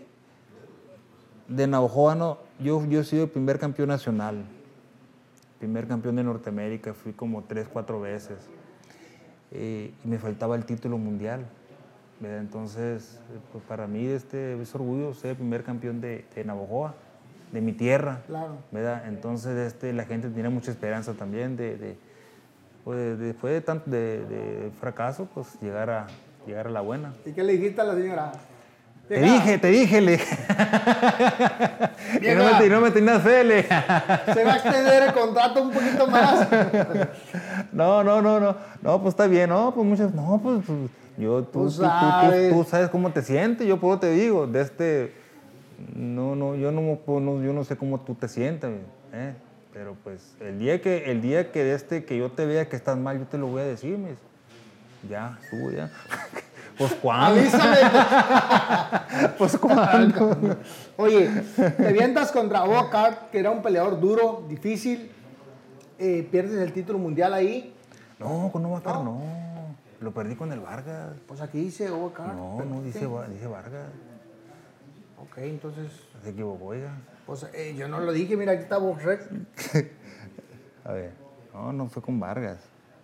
de Navajoa no, yo, yo he sido el primer campeón nacional, primer campeón de Norteamérica, fui como tres, cuatro veces eh, y me faltaba el título mundial. ¿verdad? Entonces, pues para mí este, es orgullo ser el primer campeón de, de Navajoa, de mi tierra. Claro. ¿verdad? Entonces este, la gente tiene mucha esperanza también de, de, pues, de- después de tanto de, de fracaso, pues llegar a, llegar a la buena. ¿Y qué le dijiste a la señora? Te dije, te dije, le que no me, no me tenías fe, le. Se va a extender el contrato un poquito más. No, no, no, no. No, pues está bien, no, pues muchas. No, pues, pues, yo, tú, Tú tú, tú- tú- sabes. tú sabes cómo te sientes, yo por eso te digo, de este. No, no, yo no, puedo- no- yo no sé cómo tú te sientes, ¿eh? Pero pues el día que, el día que este, que yo te vea que estás mal, yo te lo voy a decir, mis. Ya, estuvo ya. pues cuándo, Avísame. pues cuándo. Oye, te avientas contra Bocart, que era un peleador duro, difícil. eh, pierdes el título mundial ahí. No, con Novacar no. Lo perdí con el Vargas. Pues aquí dice Bocart. No, no, dice, dice Vargas. Ok, entonces, Se equivocó, oiga. Eh, yo no lo dije, mira, aquí está Boxrec. A ver, no, no fue con Vargas.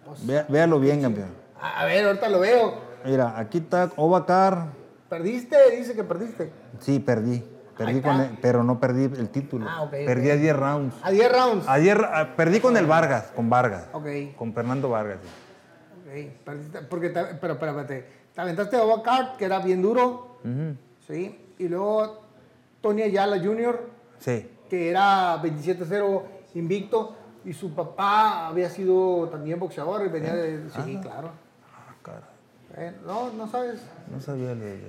Pues, Vea- véalo bien, campeón. A ver, ahorita lo veo. Mira, aquí está Ovacar. ¿Perdiste? Dice que perdiste. Sí, perdí. Perdí con él, pero no perdí el título. Ah, ok, perdí a 10 rounds. A 10 rounds. A 10 ra- a- perdí con el Vargas, con Vargas. Ok, Con Fernando Vargas. sí. ok. Perdiste, porque, te, pero espérate, te aventaste a Bocart, que era bien duro. ¿sí? Y luego Tony Ayala Jr., Sí. que era 27-0 invicto, y su papá había sido también boxeador y venía de... Sí, claro. Ah, cara, Eh, no, no sabes. no sabía de,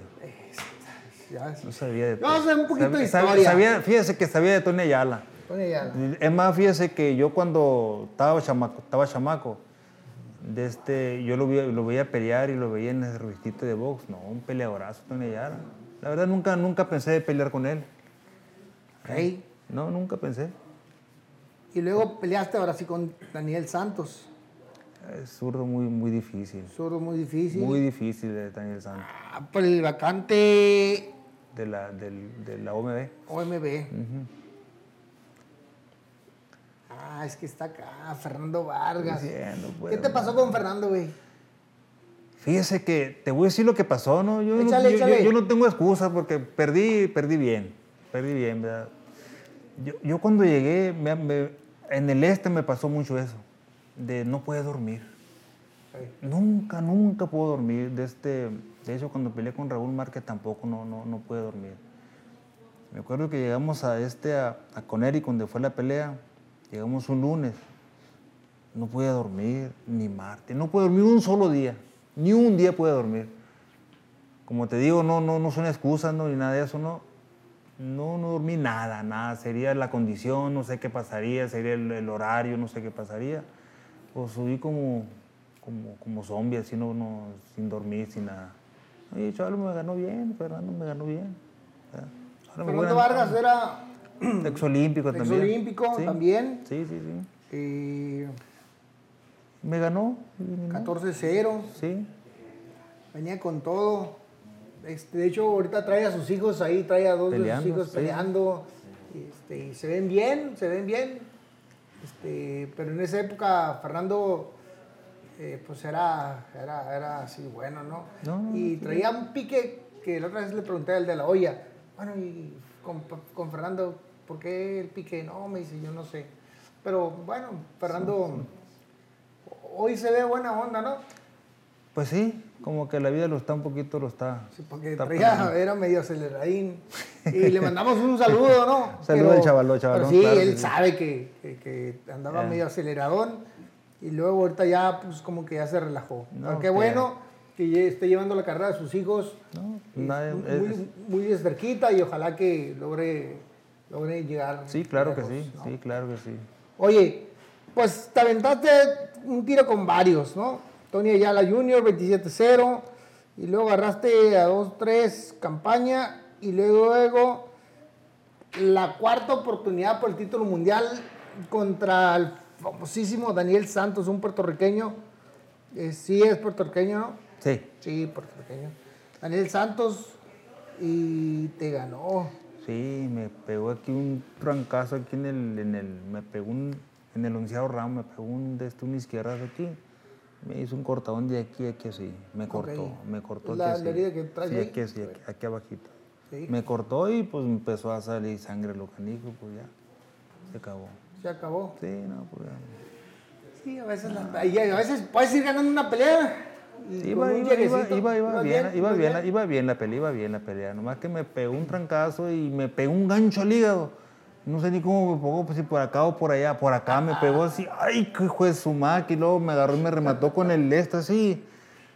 Ya es- no sabía de Yo sé un poquito de Sab- sab- historia. sabía- fíjese que sabía de Tony Ayala. Tony Ayala. Es más, fíjese que yo cuando estaba chamaco, estaba chamaco de este, yo lo, lo veía pelear y lo veía en el revistito de box. No, un peleadorazo, Tony Ayala. La verdad, nunca, nunca pensé de pelear con él. No, nunca pensé. Y luego peleaste ahora sí con Daniel Santos. Es zurdo muy, muy difícil. Zurdo muy difícil. Muy difícil de Daniel Santos, Ah, por el vacante de la, del- de la OMB. OMB. Ah, es que está acá, Fernando Vargas. Diciendo, pues, ¿Qué te pasó con Fernando, güey? Fíjese que te voy a decir lo que pasó, ¿no? Yo, no- Échale, yo- yo- échale. yo no tengo excusa porque perdí, perdí bien. Perdí bien. Yo, yo cuando llegué, en el este me pasó mucho eso, de no poder dormir. Nunca, nunca puedo dormir. De, este, de hecho, cuando peleé con Raúl Márquez tampoco no, no, no pude dormir. Me acuerdo que llegamos a este, a, a Coneri, donde fue la pelea. Llegamos un lunes. No pude dormir, ni martes. No pude dormir un solo día. Ni un día pude dormir. Como te digo, no, no, no son excusas, ni nada de eso, no. No, no dormí nada, nada. Sería la condición, no sé qué pasaría, sería el, el horario, no sé qué pasaría. Pues subí como, como, como zombie, así, no, no, sin dormir, sin nada. Oye, chaval, me ganó bien, Fernando me ganó bien. Fernando Vargas era Exolímpico también. exolímpico Sí. también. Sí, sí, sí. eh, Me ganó. modo. 14-0. Sí. Venía con todo. Este, de hecho, ahorita trae a sus hijos ahí, trae a dos de sus hijos sí. peleando. Este, y se ven bien, se ven bien. Este, pero en esa época, Fernando, eh, pues era, era, era así bueno, ¿no? No, y traía un pique que la otra vez le pregunté al de la olla. Bueno, y con, con Fernando, ¿por qué el pique? No, me dice, yo no sé. Pero bueno, Fernando hoy se ve buena onda, ¿no? Pues sí, como que la vida lo está un poquito, lo está. Sí, porque está traía, poniendo. era medio aceleradín. Y le mandamos un saludo, ¿no? Saludo al chavalón, chavalón, sí, claro él sí. sabe que, que- que andaba medio aceleradón. Y luego ahorita ya, pues como que ya se relajó. No, Pero qué bueno que esté llevando la carrera de sus hijos No, y nadie- muy, es- cerquita y ojalá que logre, logre llegar. sí, claro que sí, ¿no? sí, claro que sí. Oye, pues te aventaste un tiro con varios, ¿no? Tony Ayala Jr., 27-0, y luego agarraste a 2-3 campaña, y luego la cuarta oportunidad por el título mundial contra el famosísimo Daniel Santos, un puertorriqueño. Eh, sí es puertorriqueño, ¿no? Sí, Sí, puertorriqueño. Daniel Santos, y te ganó. sí, me pegó aquí un trancazo aquí en el, en el, me pegó un, en el onceavo round, me pegó un, de un izquierdazo aquí. Me hizo un cortadón de aquí a aquí así, me cortó, me cortó La- aquí la así. herida que traes sí, aquí así, aquí, aquí abajito. Sí. Me cortó y pues empezó a salir sangre lo canijo, pues ya, se acabó. Se acabó. Sí, no, pues ya. Sí, a veces, la- y a veces puedes ir ganando una pelea. Iba, iba, iba, lleguecito, iba, iba ibas bien, iba bien, iba bien la pelea, iba bien la pelea. Nomás que me pegó un trancazo y me pegó un gancho al hígado. No sé ni cómo me pegó, pues si por acá o por allá. Por acá me pegó así, ay, hijo de su máquina. Y luego me agarró y me remató con el este así.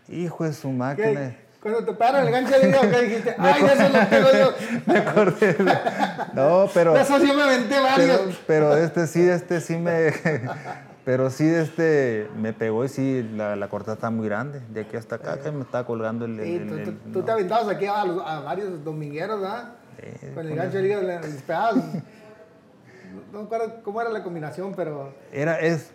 Hijo de su ¿Qué? máquina. Cuando te pararon el gancho de hígado, ¿qué dijiste? ¡Ay, de eso lo pego yo! Me acordé. No, pero. De eso sí me aventé varios. Pero, pero este sí, este sí me. Pero sí, este me pegó y sí, la, la cortada está muy grande. De aquí hasta acá, que me estaba colgando el. el- Sí, el- tú, el- tú- tú no. te aventabas aquí a, los- a varios domingueros, ¿verdad? Con el gancho de hígado le les pegabas. No me acuerdo cómo era la combinación, pero... Era, es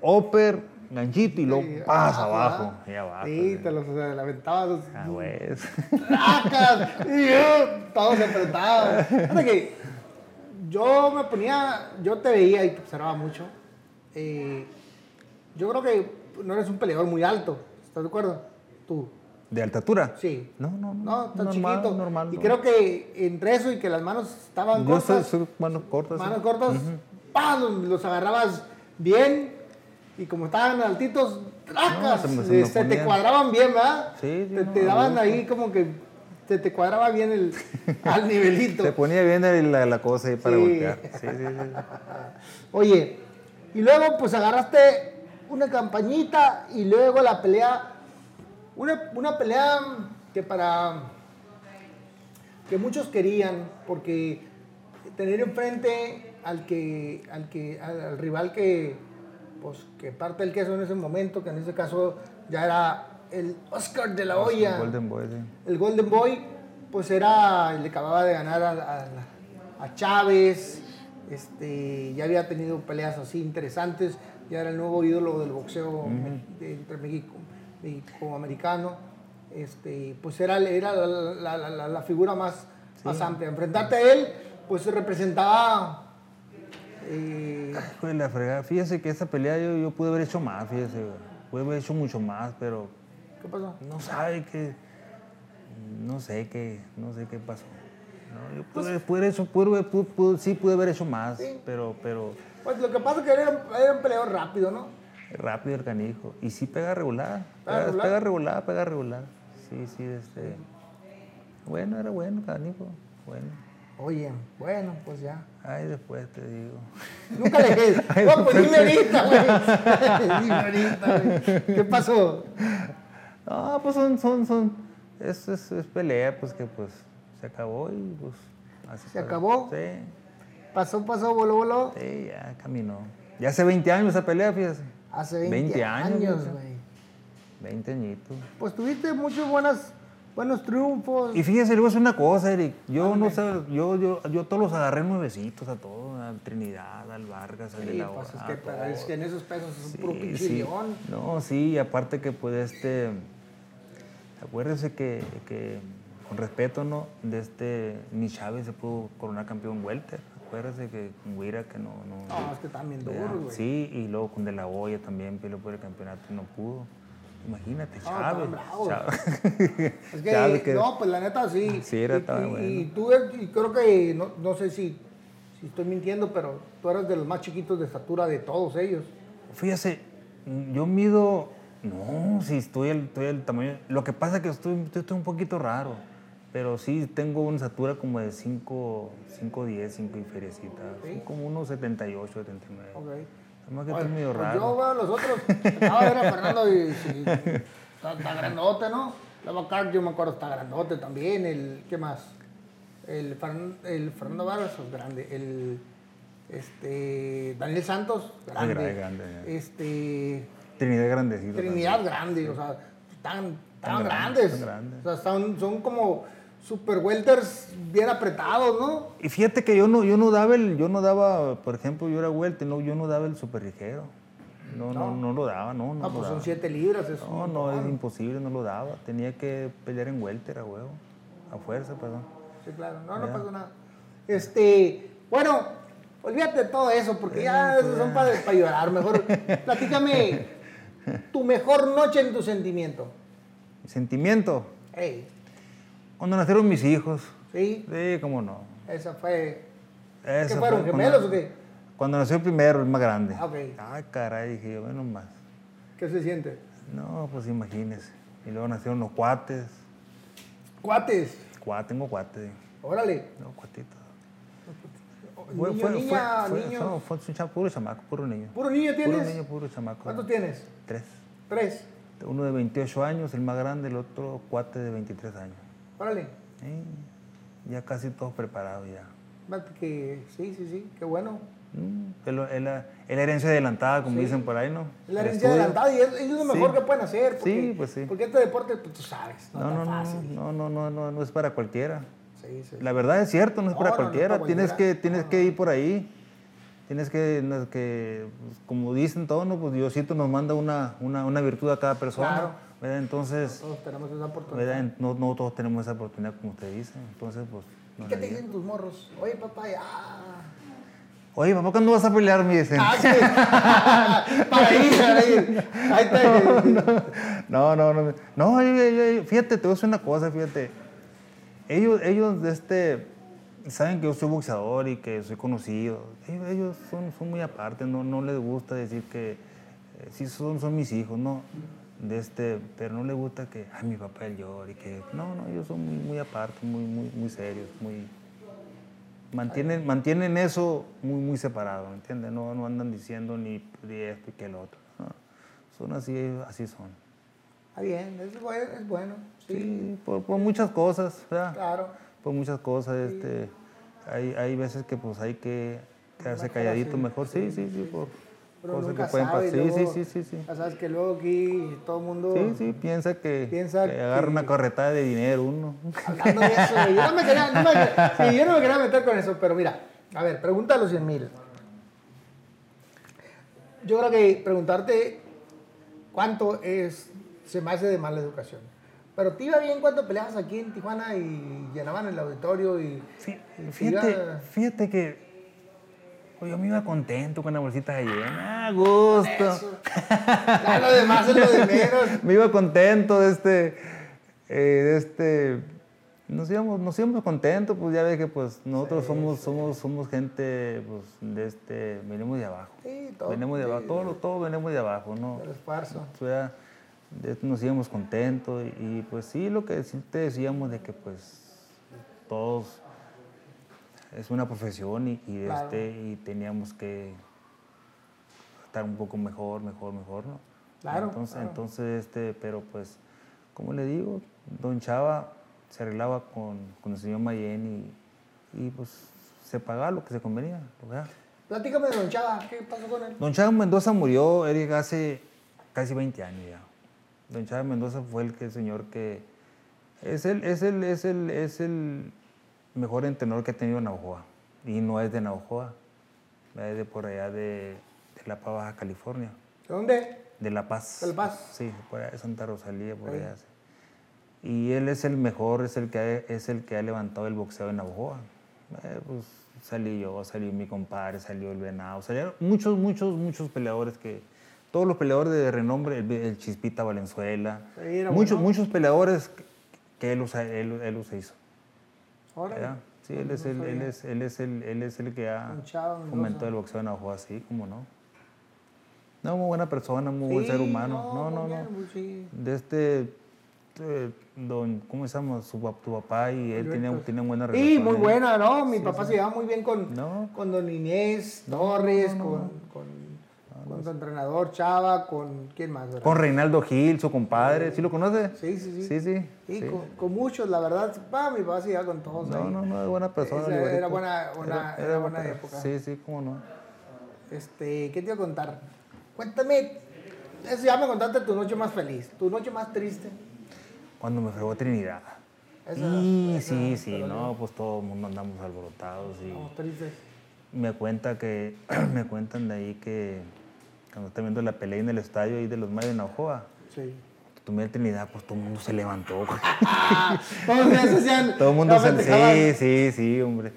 upper, ganchito y luego Sí, pasa abajo. Y abajo. Sí, te los te la aventabas. Ah, pues. ¡Tracas! Y yo, todo se apretaba. Fíjate que yo me ponía, yo te veía y te observaba mucho. Eh, yo creo que no eres un peleador muy alto, ¿estás de acuerdo? Tú, ¿De altatura? sí. No, no, no. No, tan normal, chiquito. Normal. y no. creo que entre eso y que las manos estaban Yo cortas, soy manos cortas. sí. manos cortas, ¡pam! los, los agarrabas bien y como estaban altitos, ¡tracas! se se te cuadraban bien, ¿verdad? Sí, sí, te, te daban ahí como que se te cuadraba bien el, al nivelito. Se ponía bien el- la, la cosa ahí para Sí. sí, sí. Oye, y luego pues agarraste una campañita y luego la pelea, una, una pelea que para, que muchos querían, porque tener enfrente al que, al que, al, al rival que, pues, que parte el queso en ese momento, que en ese caso ya era el Oscar de la olla Golden Boy, sí. el Golden Boy, pues era, le acababa de ganar a, a- a Chávez, este, ya había tenido peleas así interesantes, ya era el nuevo ídolo del boxeo de- entre México, México americano, este, pues era, era la, la- la- la- la figura más, más amplia. Enfrentarte a él, pues representaba... eh, Hijo de la fregada. Fíjese que esa pelea yo, yo pude haber hecho más, fíjese. güey. Pude haber hecho mucho más, pero ¿Qué pasó? no sabe qué. No sé qué, no sé qué pasó. No, yo pude, pude haber hecho, pude- sí pude haber hecho más, Sí. pero, pero Pues lo que pasa es que era, era un peleador rápido, ¿no? Rápido el canijo. Y sí pega regular. ¿Pega regular? pega regular, pega regular. Sí, sí, este. Bueno, era bueno, canijo. Bueno. Oye, bueno, pues ya. Ay, después te digo. Nunca le dije, no, pues dime ahorita, güey. Dime ahorita, güey. ¿Qué pasó? No, pues son, son, son. Es, es, es pelea, pues que pues se acabó y pues. Así ¿Se acabó? Sí, Pasó, pasó, voló, voló. sí, ya caminó. Ya hace 20 años esa pelea, fíjese. Hace 20, 20 años, güey. güey. 20 añitos. Pues tuviste muchos buenas, buenos triunfos. Y fíjese, a decir una cosa, Eric. Yo no sé, yo, yo, yo todos los agarré nuevecitos a todos, al Trinidad, al Vargas, al de Sí, la pues es que, a es que en esos pesos es un Sí, puro sí. No, sí, y aparte que pues este, acuérdese que, que, con respeto, ¿no? De este, ni Chávez se pudo coronar campeón welter. Acuérdese que con Guira que no, no, No, es que ¿verdad? duros, güey. Sí, y luego con De La Hoya también peleó por el campeonato y no pudo. Imagínate, No, Chávez. bravos. Chávez. Es que, Chávez que- no, pues la neta sí. Sí, era y, tan y- bueno. y tú, y creo que, no, no sé si, si estoy mintiendo, pero tú eres de los más chiquitos de estatura de todos ellos. Fíjese, yo mido. No, sí, estoy el, estoy el tamaño. Lo que pasa es que estoy, estoy un poquito raro. Pero sí tengo una estatura como de 5, 5, 10, 5 y feriecita. Soy como unos 78, 79. Ok. Además que Oye, estoy medio pues raro. Yo veo a los otros. Acabo de ver a Fernando y sí, está, está grandote, ¿no? Luego acá yo me acuerdo, está grandote también. El, ¿Qué más? El, Fern- el Fernando Vargas es grande. El este, Daniel Santos, grande. grande, grande, ya. Este, Trinidad grandecito. Trinidad grande, o sea, están, están grandes, grandes. están grandes. O sea, están- son como super welters bien apretados, ¿no? Y fíjate que yo no, yo no daba el, yo no daba, por ejemplo, yo era vuelta, no, yo no daba el super ligero. No, no, no, lo daba, no, no. Lo pues son daba. 7 libras. Es No, no, es imposible, no lo daba. Tenía que pelear en welter a huevo. A fuerza, perdón. Sí, claro. No, no pasó nada. Este, bueno, olvídate de todo eso, porque ya esos son para llorar. Mejor, platícame tu mejor noche en tu sentimiento. Sentimiento. Ey, Cuando nacieron mis hijos. ¿sí? Sí, cómo no. Esa fue... Esa ¿Qué fueron, fue gemelos cuando, o qué? Cuando nació el primero, el más grande. Ah, ok. Ay, caray, dije yo, menos más. ¿Qué se siente? No, pues imagínese. Y luego nacieron los cuates. Cuates, Cuates, tengo cuates. órale. No, cuatitos. Niño, niña, fue, niño. no, fue un puro chamaco, puro niño. ¿Puro niño tienes? Puro niño, puro chamaco. ¿Cuántos tienes? Tres. Tres. Uno de 28 años, el más grande, el otro cuate de 23 años. Órale. Sí, ya casi todos preparados ya. Que sí, sí, sí, qué bueno. Es, la, es la herencia adelantada, como Sí. dicen por ahí, ¿no? Es la herencia adelantada y es, es lo mejor Sí. que pueden hacer. Porque, Sí, pues sí. Porque este deporte, pues tú sabes, no, No, es no, tan no, fácil. no, no, no, no, no es para cualquiera. Sí, sí. La verdad es cierto, no es No, para no, no cualquiera. para Tienes que, tienes No, que ir por ahí. Tienes que, no, que pues, como dicen todos, ¿no? pues Diosito nos manda una, una, una virtud a cada persona. Claro. ¿Verdad? Entonces, Todos tenemos esa oportunidad. No, no todos tenemos esa oportunidad como usted dice. Entonces, pues. ¿Y no qué te dicen tus morros? Oye, papá, ya. Oye, papá, ¿cuándo vas a pelear? Me dicen. Ah, sí. para ir, para ir. Ahí está. No, no, no. No, yo- yo- yo- fíjate, te voy a decir una cosa, fíjate. Ellos, ellos, este, saben que yo soy boxeador y que soy conocido. Ellos, ellos son, son muy aparte, no, no les gusta decir que eh, sí son, son mis hijos, no. De este, pero no les gusta que, ay, mi papá llor y que, no, no, ellos son muy, muy aparte, muy, muy, muy serios, muy, mantienen, mantienen eso muy, muy separado, ¿me entiendes? No, no andan diciendo ni de esto y que el otro. no. Son así, así son. Está bien, es bueno. Es bueno. Sí, Sí, por, por muchas cosas, ¿verdad? claro. Por muchas cosas, este, hay, hay veces que pues hay que quedarse Mejor calladito así, mejor, sí, sí, sí, por Pero cosas nunca que pueden pasar. Sí, sí, luego- sí, sí, sí. Ya sabes que luego aquí todo el mundo... Sí, sí, piensa que, Piensa que agarra que- una corretada de dinero uno. Hablando de eso, güey, yo no me quería, no me- sí, yo no me quería meter con eso, pero mira, a ver, pregunta a los 100 mil. Yo creo que preguntarte cuánto es, se me hace de mala educación. Pero te iba bien cuando peleabas aquí en Tijuana y llenaban el auditorio y... Te Fíjate, iba- fíjate que pues, yo me iba contento con la bolsita de llena, a gusto. Ya lo demás es lo de menos. me iba contento de este, eh, de este, nos íbamos, nos íbamos contentos, pues ya ves que pues nosotros somos, somos, somos gente pues, de este, venimos de abajo. Sí, todo. venimos de abajo, todos todo venimos de abajo, ¿no? Del esfuerzo. O sea, nos íbamos contentos y, y, pues sí, lo que sí te decíamos de que pues todos es una profesión y, y, Claro. este, y teníamos que estar un poco mejor, mejor, mejor, ¿no? Claro, Entonces, claro. entonces este, pero pues, como le digo, don Chava se arreglaba con, con el señor Mayen y, y pues se pagaba lo que se convenía. sea. Platícame de Don Chava, ¿qué pasó con él? Don Chávez Mendoza murió, Eric, hace casi 20 años ya. Don Chávez Mendoza fue el, que, el señor que... Es el, es, el, es, el, es el mejor entrenador que ha tenido Navajoa. Y no es de Navajoa, es de por allá de, de La Paz, Baja California. ¿De dónde? De La Paz. ¿De La Paz? Sí, por allá de Santa Rosalía, por allá. sí. Y él es el mejor, es el que ha, es el que ha levantado el boxeo en Navajoa. Eh, pues salí yo, salió mi compadre, salió el venado, salieron muchos, muchos, muchos peleadores que... Todos los peleadores de renombre, el, el Chispita Valenzuela, Sí, muchos, bueno. muchos peleadores que, que él, él, él los hizo. ¿Verdad? Sí, él es, el, No él, es, él, es el, él es el que ha Mendoza. fomentado el boxeo en Navajoa, sí, cómo no. No, muy buena persona, muy buen Sí, ser humano. No, no, muy no. muy sí. De este, eh, don, ¿cómo se llama? Su, tu papá y él tenía, tenía buena Sí, relación. muy ¿eh? buena, ¿no? Mi papá se llevaba muy bien con, No. con don Inés Torres, con, con, con tu entrenador Chava, con quién más, ¿verdad? Con Reinaldo Gil, su compadre. ¿Sí lo conoce? Sí, sí, sí. Sí, sí. Sí, sí. Con, con muchos, la verdad. Mi papá se con todos. No, ahí. no, no, es buena persona. Esa era buena- buena- era buena época. Sí, sí, cómo no. Este, ¿qué te iba a contar? Cuéntame, eso ya me contaste tu noche más feliz, tu noche más triste. Cuando me fregó Trinidad. Esa- y esa sí, sí, no, pues todo el mundo andamos alborotados y Estamos tristes. me cuenta que, me cuentan de ahí que cuando está viendo la pelea en el estadio ahí de los Mayos de Naujoa, Sí. tomé el Trinidad, pues todo el mundo se levantó. hacían. Todo el mundo se... festejaban. Sí, sí, sí, hombre.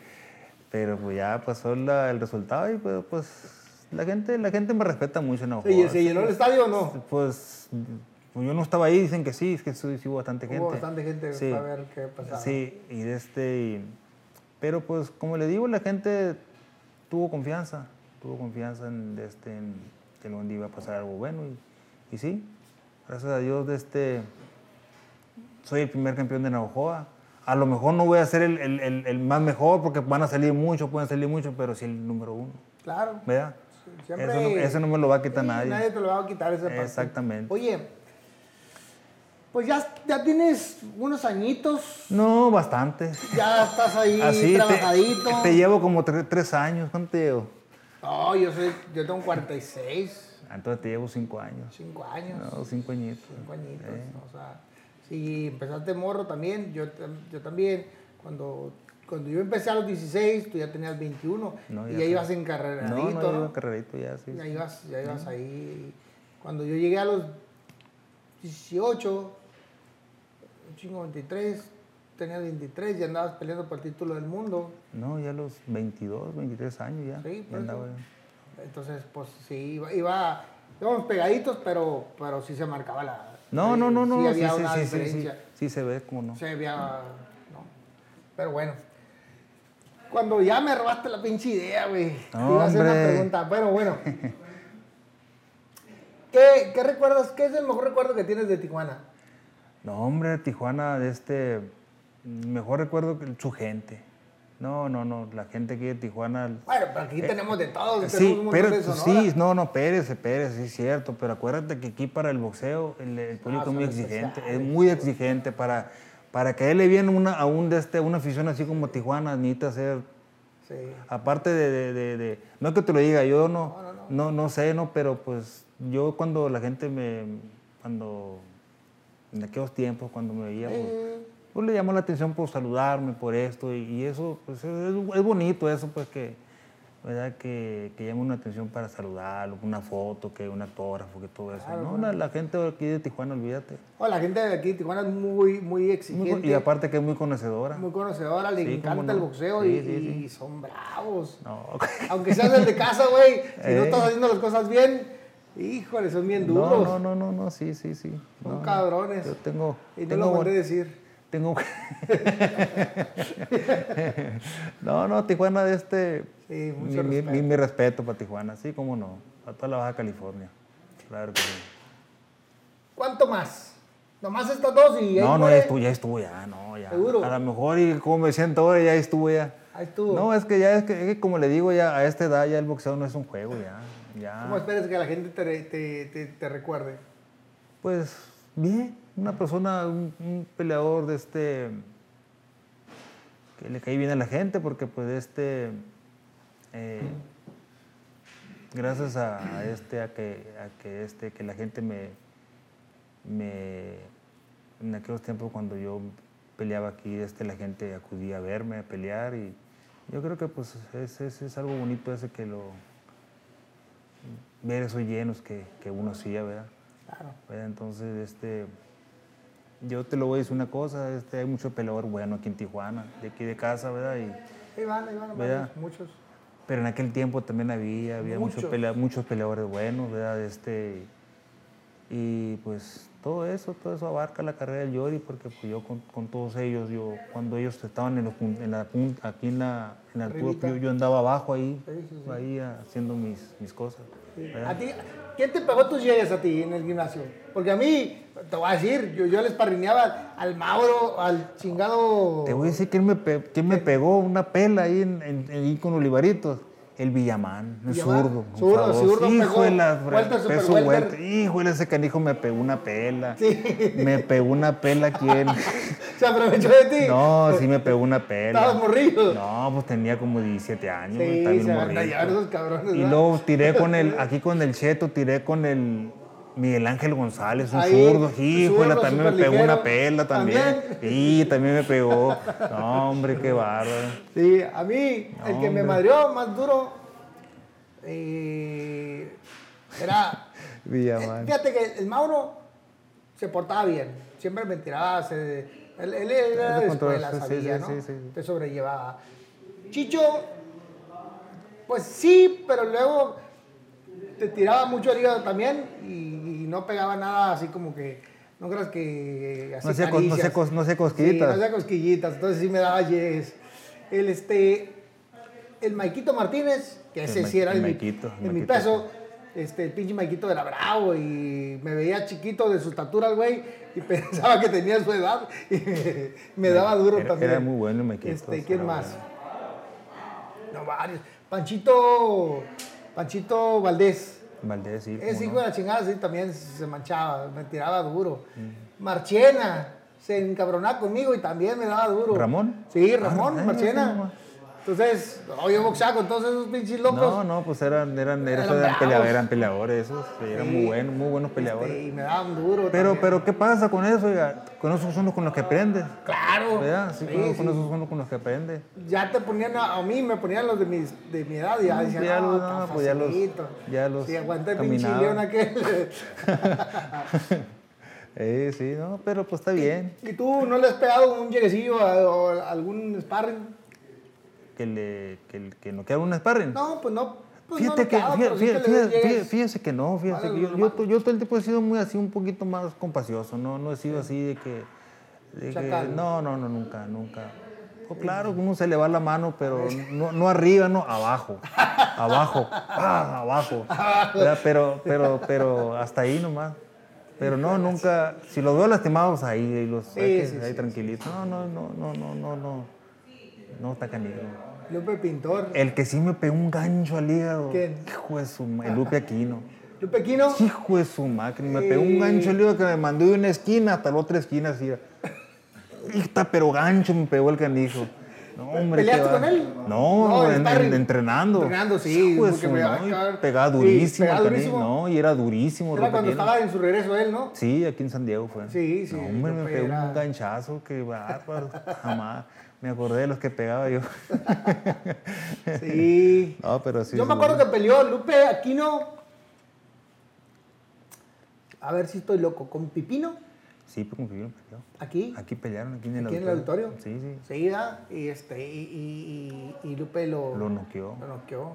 Pero pues ya pasó la- el resultado y pues, pues la gente la gente me respeta mucho en Naujoa. Sí, ¿Se llenó el estadio o no? Pues, pues yo no estaba ahí, dicen que sí, es que sí, sí hubo bastante gente. Hubo bastante gente Sí. para ver qué pasaba. Sí, y de este... y- pero pues como le digo, la gente tuvo confianza, tuvo confianza en, este, en que el día iba a pasar algo bueno y, y sí, gracias a Dios de este... Soy el primer campeón de Navajoa. A lo mejor no voy a ser el, el- el- el más mejor porque van a salir muchos, pueden salir muchos, pero sí el número uno, Claro. ¿verdad? Siempre- eso, no, eso no me lo va a quitar nadie. Nadie te lo va a quitar esa parte. Exactamente. Oye, pues ya, ya tienes unos añitos, No, bastante. ya estás ahí Así, te, trabajadito. te llevo como tre- tres años. ¿Cuánto te llevo? No, yo soy, yo tengo 46, Ah, Entonces te llevo cinco años. 5 años. No, cinco añitos. Cinco añitos, Eh. o sea, si empezaste morro también, yo, yo también, cuando, cuando yo empecé a los 16, tú ya tenías 21, No, y ya ya sé. ibas No, encarreradito, no, ¿no? yo iba carrerito ya, sí. Ya ibas, ya ibas ahí. Cuando yo llegué a los 18, un chingo 23, tenías 23 y andabas peleando por el título del mundo. No, ya a los 22, 23 años ya. Sí, ya andaba. Entonces, pues sí, iba, iba íbamos pegaditos, pero, pero sí se marcaba la... No, no, no, no. Sí Sí, había sí, una sí, sí, sí, diferencia. sí se ve, como no. Sí había... ¿no? Pero bueno. Cuando ya me robaste la pinche idea, güey. te iba a hacer una pregunta. Pero bueno. ¿Qué, ¿Qué recuerdas? ¿Qué es el mejor recuerdo que tienes de Tijuana? No, hombre, Tijuana, de este. Mejor recuerdo que su gente. No, no, no. La gente aquí de Tijuana. Bueno, pero aquí tenemos de todo. tenemos Eh, Sí, un pero de sí, no, no, espérese, espérese, sí es cierto, pero acuérdate que aquí para el boxeo el, el público es son muy exigente, es muy exigente para, para que él le viene una, a un de este, una afición así como Tijuana, necesita ser, Sí. aparte de, de- de- de- no es que te lo diga, yo no, no, no, sé, no, pero pues yo cuando la gente me, cuando, en aquellos tiempos, cuando me veía, pues, Eh, pues le llamó la atención por saludarme, por esto, y, y eso, pues es, es bonito eso, pues que, ¿verdad? Que, que llame una atención para saludarlo, una foto, que un autógrafo, que todo eso. no, la, la gente de aquí de Tijuana, olvídate. oh, la gente de aquí de Tijuana es muy, muy exigente. y aparte que es muy conocedora. muy conocedora, le Sí, encanta no. el boxeo Sí, y, sí, sí. y son bravos. No, Aunque seas el de casa, güey, si no Eh. estás haciendo las cosas bien, híjole, son bien no, duros. no, no, no, no, sí, sí, sí. Son No, cabrones. Yo tengo, y no tengo, lo decir. Tengo No, no, Tijuana de este... Sí, mucho mi- respeto. mi- mi respeto para Tijuana, sí, cómo no. Para toda la Baja California. Claro que sí. ¿Cuánto más? Nomás estas dos y No, no, ya estuvo, ya estuvo, ya, no, ya. ¿Seguro? A lo mejor, y como me siento ahora, ya estuvo ya. Ahí estuvo. No, es que ya, es que, es que como le digo, ya a esta edad ya el boxeo no es un juego, ya. ya. ¿Cómo esperas que la gente te, te, te, te recuerde? Pues bien, una persona, un, un peleador de este que le cae bien a la gente porque pues este eh, gracias a, a este a que a que este que la gente me me en aquellos tiempos cuando yo peleaba aquí este la gente acudía a verme a pelear y yo creo que pues es, es, es algo bonito ese que lo ver esos llenos que, que uno hacía, ¿verdad? Claro. ¿verdad? Entonces, este, yo te lo voy a decir una cosa, este, hay mucho peleador bueno aquí en Tijuana, de aquí de casa, ¿verdad? Y, Ahí van, van, ¿Verdad? muchos. pero en aquel tiempo también había, había muchos, Muchos. pelea- muchos peleadores buenos, ¿verdad? Este, y pues todo eso, todo eso abarca la carrera del Yori, porque pues yo con, con todos ellos, yo cuando ellos estaban en, los en la aquí en la, en la altura, yo, yo andaba abajo ahí, Sí, sí, sí. ahí haciendo mis, mis cosas. ¿A ti, ¿Quién te pegó tus llegues a ti en el gimnasio? Porque a mí, te voy a decir, yo, yo les parrineaba al Mauro, al chingado... Te voy a decir quién me, pe- quién me pegó una pela ahí, en, en- ahí con Olivaritos. El Villamán, Villamán, zurdo. zurdo, zurdo Hijo de la peso welter. Híjole, ese canijo me pegó una pela. Sí. Me pegó una pela quién. ¿Se aprovechó de ti? No, sí me pegó una pela. Estabas morrido. No, pues tenía como 17 años. Sí, se van a esos cabrones. Y ¿verdad? luego tiré con el, aquí con el Cheto, tiré con el Miguel Ángel González, un Ahí, zurdo. Híjole, también me pegó una pela también. ¿También? Sí, también me pegó. No, hombre, qué bárbaro. Sí, a mí, No, el que me madrió más duro eh, era... Villamán. Fíjate que el Mauro se portaba bien, siempre me tiraba, se- él, él era de escuela, sí, sabía, sí, ¿no? sí, sí. Te sobrellevaba. Chicho, pues sí, pero luego te tiraba mucho al hígado también y, y no pegaba nada así como que, no creas que así No hacía cos- no hacía cos- no hacía Sí, cosquillitas. no hacía cosquillitas, entonces sí me daba yes. El este, el Maikito Martínez, que El ese Ma- sí era el mi, Maikito, el mi peso, este, el pinche Maikito era bravo y me veía chiquito de su estatura el güey y pensaba que tenía su edad y me, me daba duro Era- también. era muy bueno el Maikito, Este, ¿Quién más? No, varios. Panchito, Panchito Valdés. Valdés, sí. Ese hijo de la chingada sí también se manchaba, me tiraba duro. Marchena se encabronaba conmigo y también me daba duro. ¿Ramón? Sí, Ramón, Ah, Marchena. Entonces, no, yo boxeaba con todos esos pinches locos. No, no, pues eran, eran, eran, peleadores, eran peleadores, esos, sí, eran Sí. muy buenos, muy buenos peleadores. Este, y me daban duro. Pero, también. pero, ¿qué pasa con eso? oiga? Con esos son los con los que aprendes, Claro. Sí, Sí, con, sí. esos son los con los que aprendes. Ya te ponían a, a mí, me ponían los de, mis, de mi edad y ya No, decían, ya no, los- no, pues ya los- facilito". ya los Sí, aguanté el pinche león aquel. Eh, sí, no, pero pues está bien ¿Y tú no le has pegado un lleguecillo a- o algún sparring? Que le que, que no quede un sparring. No, pues no. Pues Fíjate no que, fíjate, que fíjate- llegues. fíjate- que no, fíjese Vale, que yo, yo, yo todo el tiempo he sido muy así, un poquito más compacioso, no, no he sido así de que, de que- Chacal. no, no, no, nunca, nunca. Pues claro, uno se le va la mano, pero no, no arriba, no, abajo, abajo, ah, abajo, ¿verdad? pero, pero, pero hasta ahí nomás. Pero no, nunca, si los veo lastimados ahí, ahí los, Sí, hay que- sí, ahí sí, tranquilitos. No, no, no, no, no, no, no, no está canijo. Lupe Pintor. El que sí me pegó un gancho al hígado. ¿Quién? Hijo de su el Lupe Aquino. Lupe Quino. Hijo de su máquina. Me pegó un gancho al hígado que me mandó de una esquina hasta la otra esquina así. Está, pero gancho me pegó el canijo. No, hombre, ¿Peleaste va- con él? No, No, en en- entrenando. Entrenando, sí, Hijo de su- va no. Pegaba Sí, durísimo. pegaba el canijo, durísimo. No, y era durísimo. Era cuando Aquino. estaba en su regreso él, ¿no? Sí, aquí en San Diego fue. Sí, sí, No, hombre, me pegó era- un ganchazo que bárbaro. Jamás. Me acordé de los que pegaba yo. Sí. No, pero sí. Yo me acuerdo que peleó Lupe Aquino. A ver si estoy loco. Con Pipino, Sí, pues que yo peleó. aquí. Aquí pelearon, aquí en el Aquí en el auditorio. auditorio. Sí, sí. Sí, ¿verdad? Y, este, y, y, y- y Lupe lo, Lo noqueó. lo noqueó.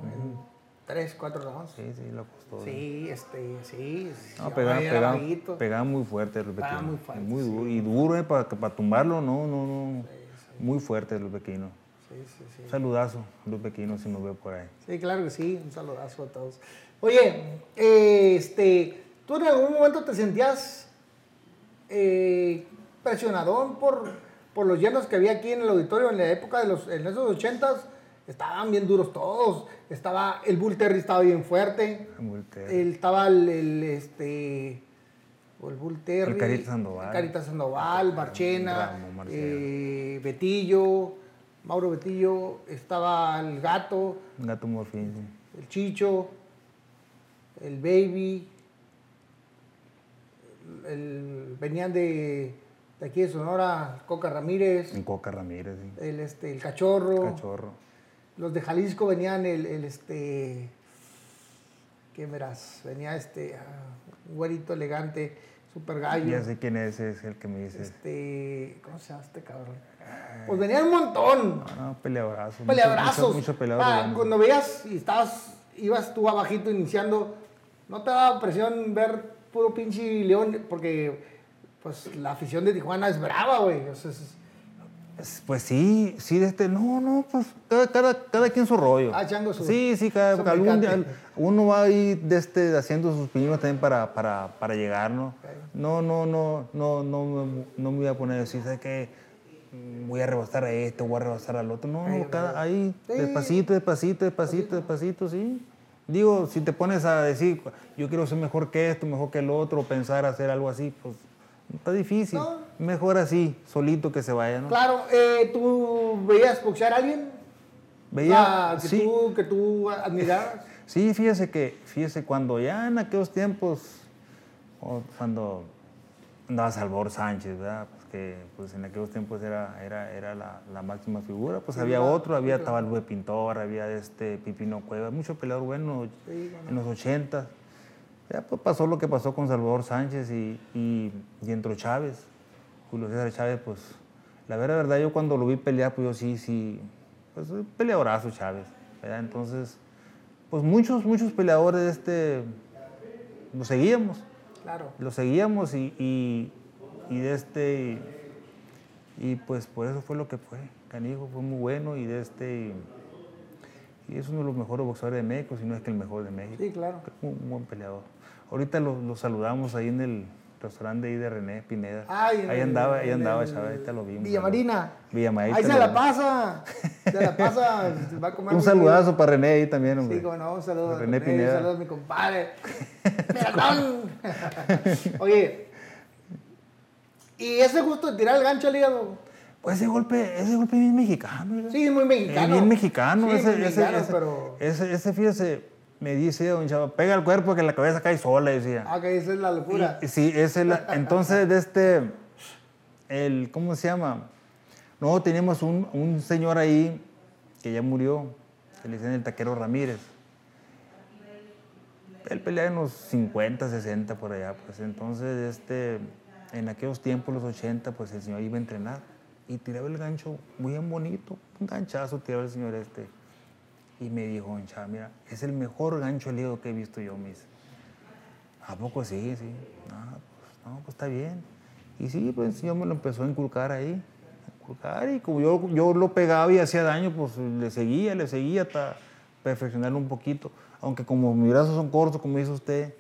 tres, cuatro rounds. Sí, sí, lo costó. Sí, este, sí. No, pegaba, pegaba, pegaba muy fuerte los Pegaba muy fuerte, Muy duro. Y duro, ¿eh? Para, para tumbarlo, no, no, no. Muy fuerte los pequinos. Sí, sí, sí. Un saludazo, los pequinos, si nos ve por ahí. Sí, claro que sí. Un saludazo a todos. Oye, eh, este, ¿tú en algún momento te sentías eh, presionadón por, por los llenos que había aquí en el auditorio en la época de los, en esos ochentas? Estaban bien duros todos. Estaba, el Bull Terry estaba bien fuerte. Muy te- El, estaba el, el, este, o el Bull Terry. El Carita Sandoval. el Carita Sandoval, Marchena, Ramo, eh, Betillo, Mauro Betillo, estaba el Gato, gato morfín, sí. el Chicho, el Baby, el, venían de, de aquí de Sonora, Coca Ramírez, En Coca Ramírez, sí. el, este, el Cachorro, Cachorro. los de Jalisco venían el, el, este, ¿qué verás? Venía este, ah, un güerito elegante, super gallo. Ya sé quién es, es el que me dice. Este, ¿cómo se llama este cabrón? Pues venían un montón. No, no, peleabrazos. Peleabrazos. Mucho, mucho, Ah, cuando veías y estabas, ibas tú abajito iniciando, ¿no te daba presión ver puro pinche león? Porque pues la afición de Tijuana es brava, güey. O sea, es- Pues, pues sí, sí, de este, no, no, pues cada, cada, cada quien su rollo. Ah, chango su- Sí, sí, cada, día- picante. uno va ahí de este, haciendo sus pininos también para, para, para llegar, ¿no? No, no, no, no, no, me- no me voy a poner a decir, ¿sabes qué? Voy a rebasar a este, voy a rebasar al otro. No, cada, ahí, Sí. despacito, despacito, despacito, despacito, sí. Digo, si te pones a decir, yo quiero ser mejor que esto, mejor que el otro, pensar hacer algo así, pues está difícil. No. Mejor así, solito que se vaya, ¿no? Claro, eh, ¿tú veías boxear a alguien? Veía, Ah, que, sí, tú, que tú admirabas. sí, fíjese que, fíjese, cuando ya en aquellos tiempos, cuando andaba Salvador Sánchez, ¿verdad? Pues que pues en aquellos tiempos era, era, era la, la máxima figura, pues Sí, había claro, otro, había claro. Tabalube Pintor, había este Pipino Cueva, mucho peleador bueno Sí, en los 80. Ya pues pasó lo que pasó con Salvador Sánchez y, y, y entró Chávez, Julio César Chávez, pues la verdad, verdad, yo cuando lo vi pelear, pues yo sí, sí, pues peleadorazo Chávez, ¿verdad? Entonces, pues muchos, muchos peleadores de este, lo seguíamos, Claro. lo seguíamos y, y, y de este, y, y, pues por eso fue lo que fue, Canijo fue muy bueno y de este, y es uno de los mejores boxeadores de México, si no es que el mejor de México. Sí, claro. Un, un buen peleador. Ahorita lo, lo saludamos ahí en el restaurante ahí de René Pineda. Ay, ahí andaba, ahí andaba, chaval, ahorita lo vimos. Villa Marina. Villa Marina. Ahí se la pasa. Se la pasa. Va a comer Un saludazo para René ahí también, hombre. Sí, como no, un saludo René René, Pineda. un saludo a mi compadre. Oye, ¿y ese gusto de tirar el gancho al hígado? Pues ese golpe, ese golpe es bien mexicano. oiga. Sí, muy Es mexicano. bien mexicano. Sí, ese, muy ese, mexicano, ese, pero... ese, ese, fíjese, me dice don Chava, pega el cuerpo que la cabeza cae sola, decía. Ah, que esa es la locura. Y- Sí, es el, entonces de este, el, ¿cómo se llama? No, teníamos un, un señor ahí que ya murió, que le dicen el taquero Ramírez. Él peleaba en los 50, 60 por allá, pues entonces este, en aquellos tiempos, los 80, pues el señor iba a entrenar y tiraba el gancho muy bien bonito, un ganchazo tiraba el señor este. Y me dijo, "Don Chava, mira, es el mejor gancho hígado que he visto yo, mis. ¿A poco sí? Sí. No, pues, no, pues está bien. Y sí, pues el señor me lo empezó a inculcar ahí. Inculcar y como yo, yo lo pegaba y hacía daño, pues le seguía, le seguía hasta perfeccionarlo un poquito. Aunque como mis brazos son cortos, como dice usted,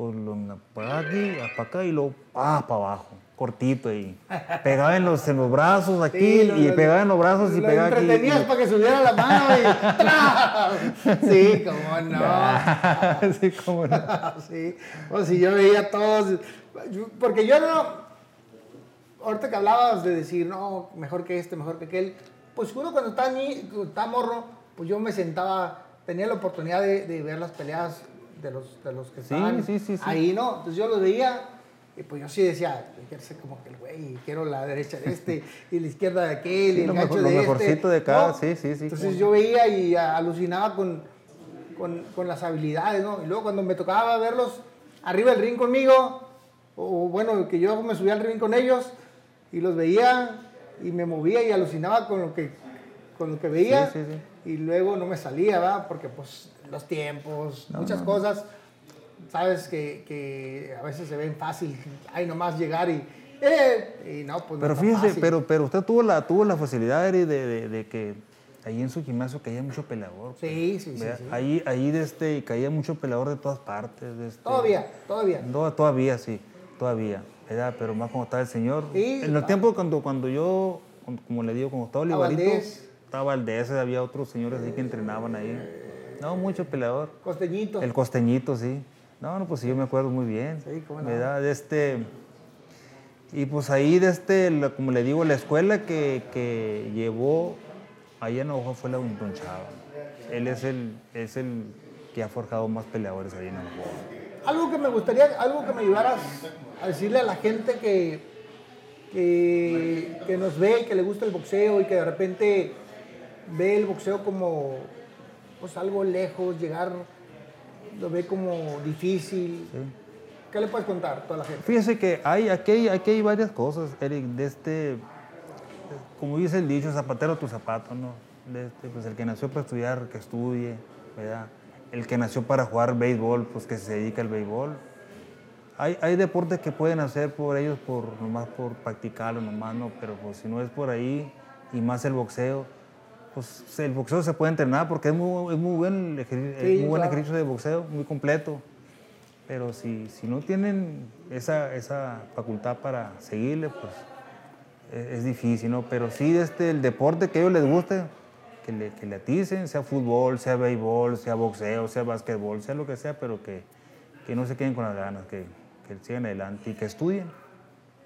pues lo para aquí, para acá y luego ah, para abajo, cortito y pegaba en los, en los brazos aquí Sí, lo- y lo- pegaba en los brazos y lo pegaba aquí. entretenías y- para que subiera la mano y. Sí, cómo no. sí, cómo no. sí, o si yo veía a todos, porque yo no, ahorita que hablabas de decir, no, mejor que este, mejor que aquel, pues uno cuando está, ni, cuando está morro, pues yo me sentaba, tenía la oportunidad de, de ver las peleas de los, de los que Sí, estaban sí, sí, sí. ahí, ¿no? Entonces yo los veía y pues yo sí decía, yo quiero ser como que el güey, quiero la derecha de este y la izquierda de aquel y el lo gancho mejor- lo de mejorcito este. de cada, ¿no? sí, sí, sí, Entonces yo veía y alucinaba con, con, con las habilidades, ¿no? Y luego cuando me tocaba verlos arriba del ring conmigo, o bueno, que yo me subía al ring con ellos y los veía y me movía y alucinaba con lo que, con lo que veía. Sí, sí, Y luego no me salía, ¿verdad? Porque pues los tiempos, muchas cosas, sabes que, que a veces se ven fácil, hay nomás llegar y, eh, y no, pues no Pero fíjese, fácil. pero, pero usted tuvo la, tuvo la facilidad Eri, de, de, de que ahí en su gimnasio caía mucho peleador. Sí, sí, sí, sí. Ahí, ahí de este, caía mucho peleador de todas partes. de este- Todavía, todavía. No, todavía sí, todavía. ¿verdad? Pero más como estaba el señor. Sí, en los ah. tiempos cuando, cuando yo, cuando- como le digo, cuando estaba Olivarito, estaba Valdés, había otros señores ahí que entrenaban ahí. No, mucho peleador. Costeñito. El costeñito, sí. No, no, pues sí, yo me acuerdo muy bien. Sí, cómo no. ¿Verdad? De este... Y pues ahí, de este, la- como le digo, la escuela que, que llevó ahí en Navajo fue la Don Chava. Él es el, es el que ha forjado más peleadores ahí en Navajo. Algo que me gustaría, algo que me ayudaras a decirle a la gente que, que, que nos ve, que le gusta el boxeo y que de repente ve el boxeo como pues algo lejos, llegar, lo ve como difícil. ¿Qué le puedes contar a toda la gente? Fíjese que hay, aquí, hay, aquí hay varias cosas, Eric, de este, como dice el dicho, zapatero tu zapato, ¿no? De este, pues el que nació para estudiar, que estudie, ¿verdad? El que nació para jugar béisbol, pues que se dedica al béisbol. Hay, hay deportes que pueden hacer por ellos, por, nomás por practicarlo, nomás, ¿no? Pero pues si no es por ahí, y más el boxeo, pues el boxeo se puede entrenar porque es muy, es muy buen, ejer- es Sí, muy buen claro. ejercicio de boxeo, muy completo. Pero si, si no tienen esa, esa facultad para seguirle, pues es, es difícil, ¿no? Pero sí este, el deporte que a ellos les guste, que le, que le aticen, sea fútbol, sea béisbol, sea boxeo, sea básquetbol, sea lo que sea, pero que, que no se queden con las ganas, que, que sigan adelante y que estudien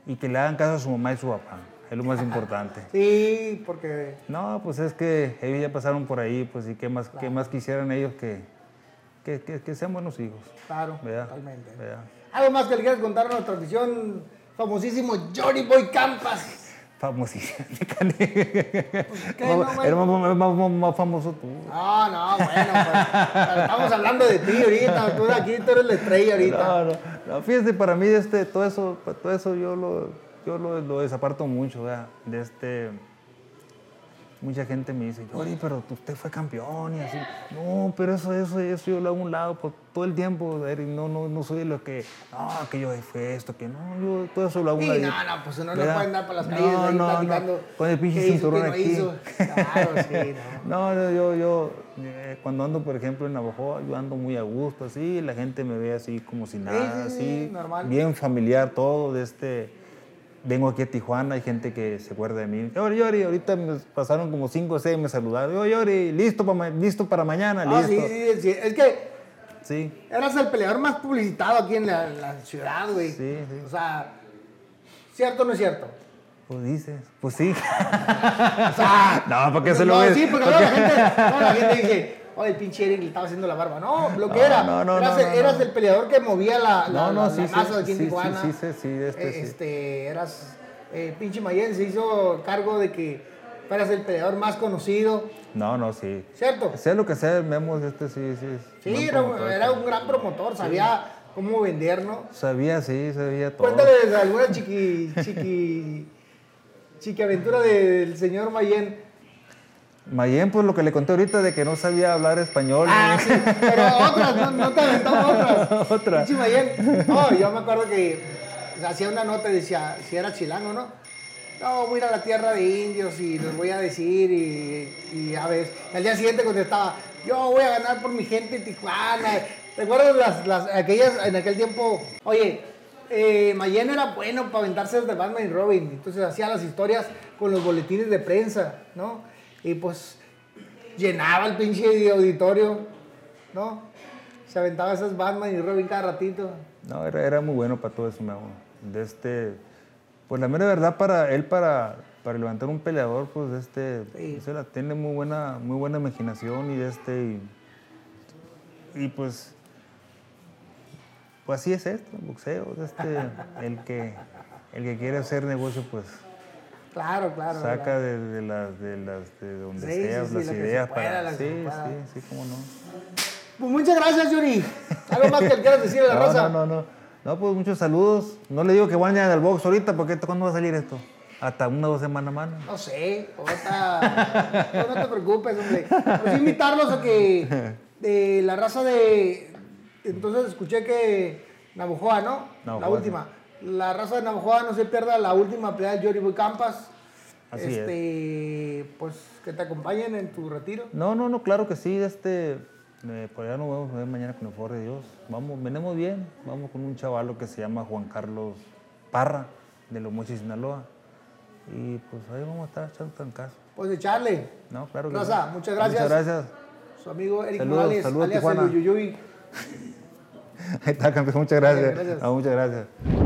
y que le hagan caso a su mamá y su papá, es lo más importante. Sí, porque No, pues es que ellos ya pasaron por ahí, pues y qué más, qué más quisieran ellos que, que, que- que sean buenos hijos. claro, ¿verdad? totalmente. ¿verdad? Algo más que le quieras contar a nuestra transmisión famosísimo Johnny Boy Campas. Famosísimo. ¿Qué no, güey? Era más, más- más- más famoso tú. No, no, bueno, pues, estamos hablando de ti ahorita, tú de aquí, tú eres la estrella ahorita. No, no, no, fíjate, para mí este, todo eso, todo eso yo lo, yo lo, lo desaparto mucho, ¿verdad? De este, mucha gente me dice, Yori, pero usted fue campeón y así. No, pero eso, eso, eso yo lo hago a un lado por todo el tiempo, no, no, no soy lo que, no, que yo fue esto, que no, yo todo eso lo hago a un lado. no, no, pues uno no puede andar por las No, calles ahí no, no, platicando Con el pinche cinturón no aquí. hizo. Claro, sí, No, no, yo, yo eh, cuando ando, por ejemplo, en Navajo, yo ando muy a gusto, así, la gente me ve así como si nada, sí, sí, así, normal. bien familiar todo, de este, vengo aquí a Tijuana, hay gente que se acuerda de mí, Yori, Yori, ahorita me pasaron como cinco o seis, me saludaron, yo, Yori, listo, para listo para mañana, Ah, sí, listo. sí, sí, es que Sí, eras el peleador más publicitado aquí en la, la ciudad, güey. Sí, sí. O sea, ¿cierto o no es cierto? pues dices, pues sí. O sea, No, ¿para qué se lo no, ves? Sí, porque ¿Para luego la gente, luego la gente dice, oye, el pinche Eric le estaba haciendo la barba. No, lo que No, era, no, no, eras, eras el peleador que movía la, la, la- sí, la sí, masa de aquí en sí, sí, Tijuana. sí, sí, sí, este Eh, sí. este, eras, eh, pinche Mayen se hizo cargo de que fueras el peleador más conocido, No, no, sí. ¿cierto? Sea lo que sea, Memo, este sí, sí. Sí, era, un- promotor, era sí. un gran promotor, sabía cómo vender, ¿no? Sabía, sí, sabía todo. Cuéntales alguna chiqui, chiqui, chiqui aventura del señor Mayen. Mayen, pues lo que le conté ahorita de que no sabía hablar español. Ah, sí, pero otras, no, no te aventamos otras. Otra. Mayen. No, yo me acuerdo que hacía una nota y decía, si era chilango, ¿no? No, voy a ir a la tierra de indios y les voy a decir y, y a ver, al día siguiente contestaba, yo voy a ganar por mi gente en Tijuana. ¿Te acuerdas las, las, aquellas, en aquel tiempo? Oye, eh, Mayen era bueno para aventarse de Batman y Robin, entonces hacía las historias con los boletines de prensa, ¿no? Y pues llenaba el pinche auditorio, ¿no? Se aventaba esas Batman y Robin cada ratito. No, era, era muy bueno para todo eso, Memo. De este, pues la mera verdad para él, para, para levantar un peleador, pues de este, Sí. él tiene muy buena, muy buena imaginación y de este, y, y, pues, pues así es esto, el boxeo, de este, el que, el que quiere hacer negocio, pues Claro, claro. saca de, de las, de las, de donde Sí, sea, sí, sí, las ideas pueda, para, sí, sí, sí, cómo no. Pues muchas gracias, Yuri. ¿Algo más que quieras decir a la No, raza? no, no, no. No, pues muchos saludos. No le digo que vayan al box ahorita, porque ¿cuándo va a salir esto? Hasta una o dos semanas más. ¿no? Sé, ahorita. no, no te preocupes, hombre. Pues invitarlos a que de la raza de. Entonces escuché que Navajoa, ¿no? la Navajoa, última. La raza de Navajoa no se pierda la última pelea de Yoriboy Campas. Así es. este, Pues que te acompañen en tu retiro. No, no, no, claro que sí. Este, eh, por allá nos a ver mañana con el favor de Dios. Vamos, venimos bien. Vamos con un chavalo que se llama Juan Carlos Parra, de Los Mochis, Sinaloa. Y pues ahí vamos a estar echando en caso. Pues echarle. No, claro que Raza, sí. muchas gracias. Muchas gracias. Su amigo Eric Saludos, Morales, saludos, alias el. Ahí está, campeón. Muchas gracias. Gracias. Ah, muchas gracias.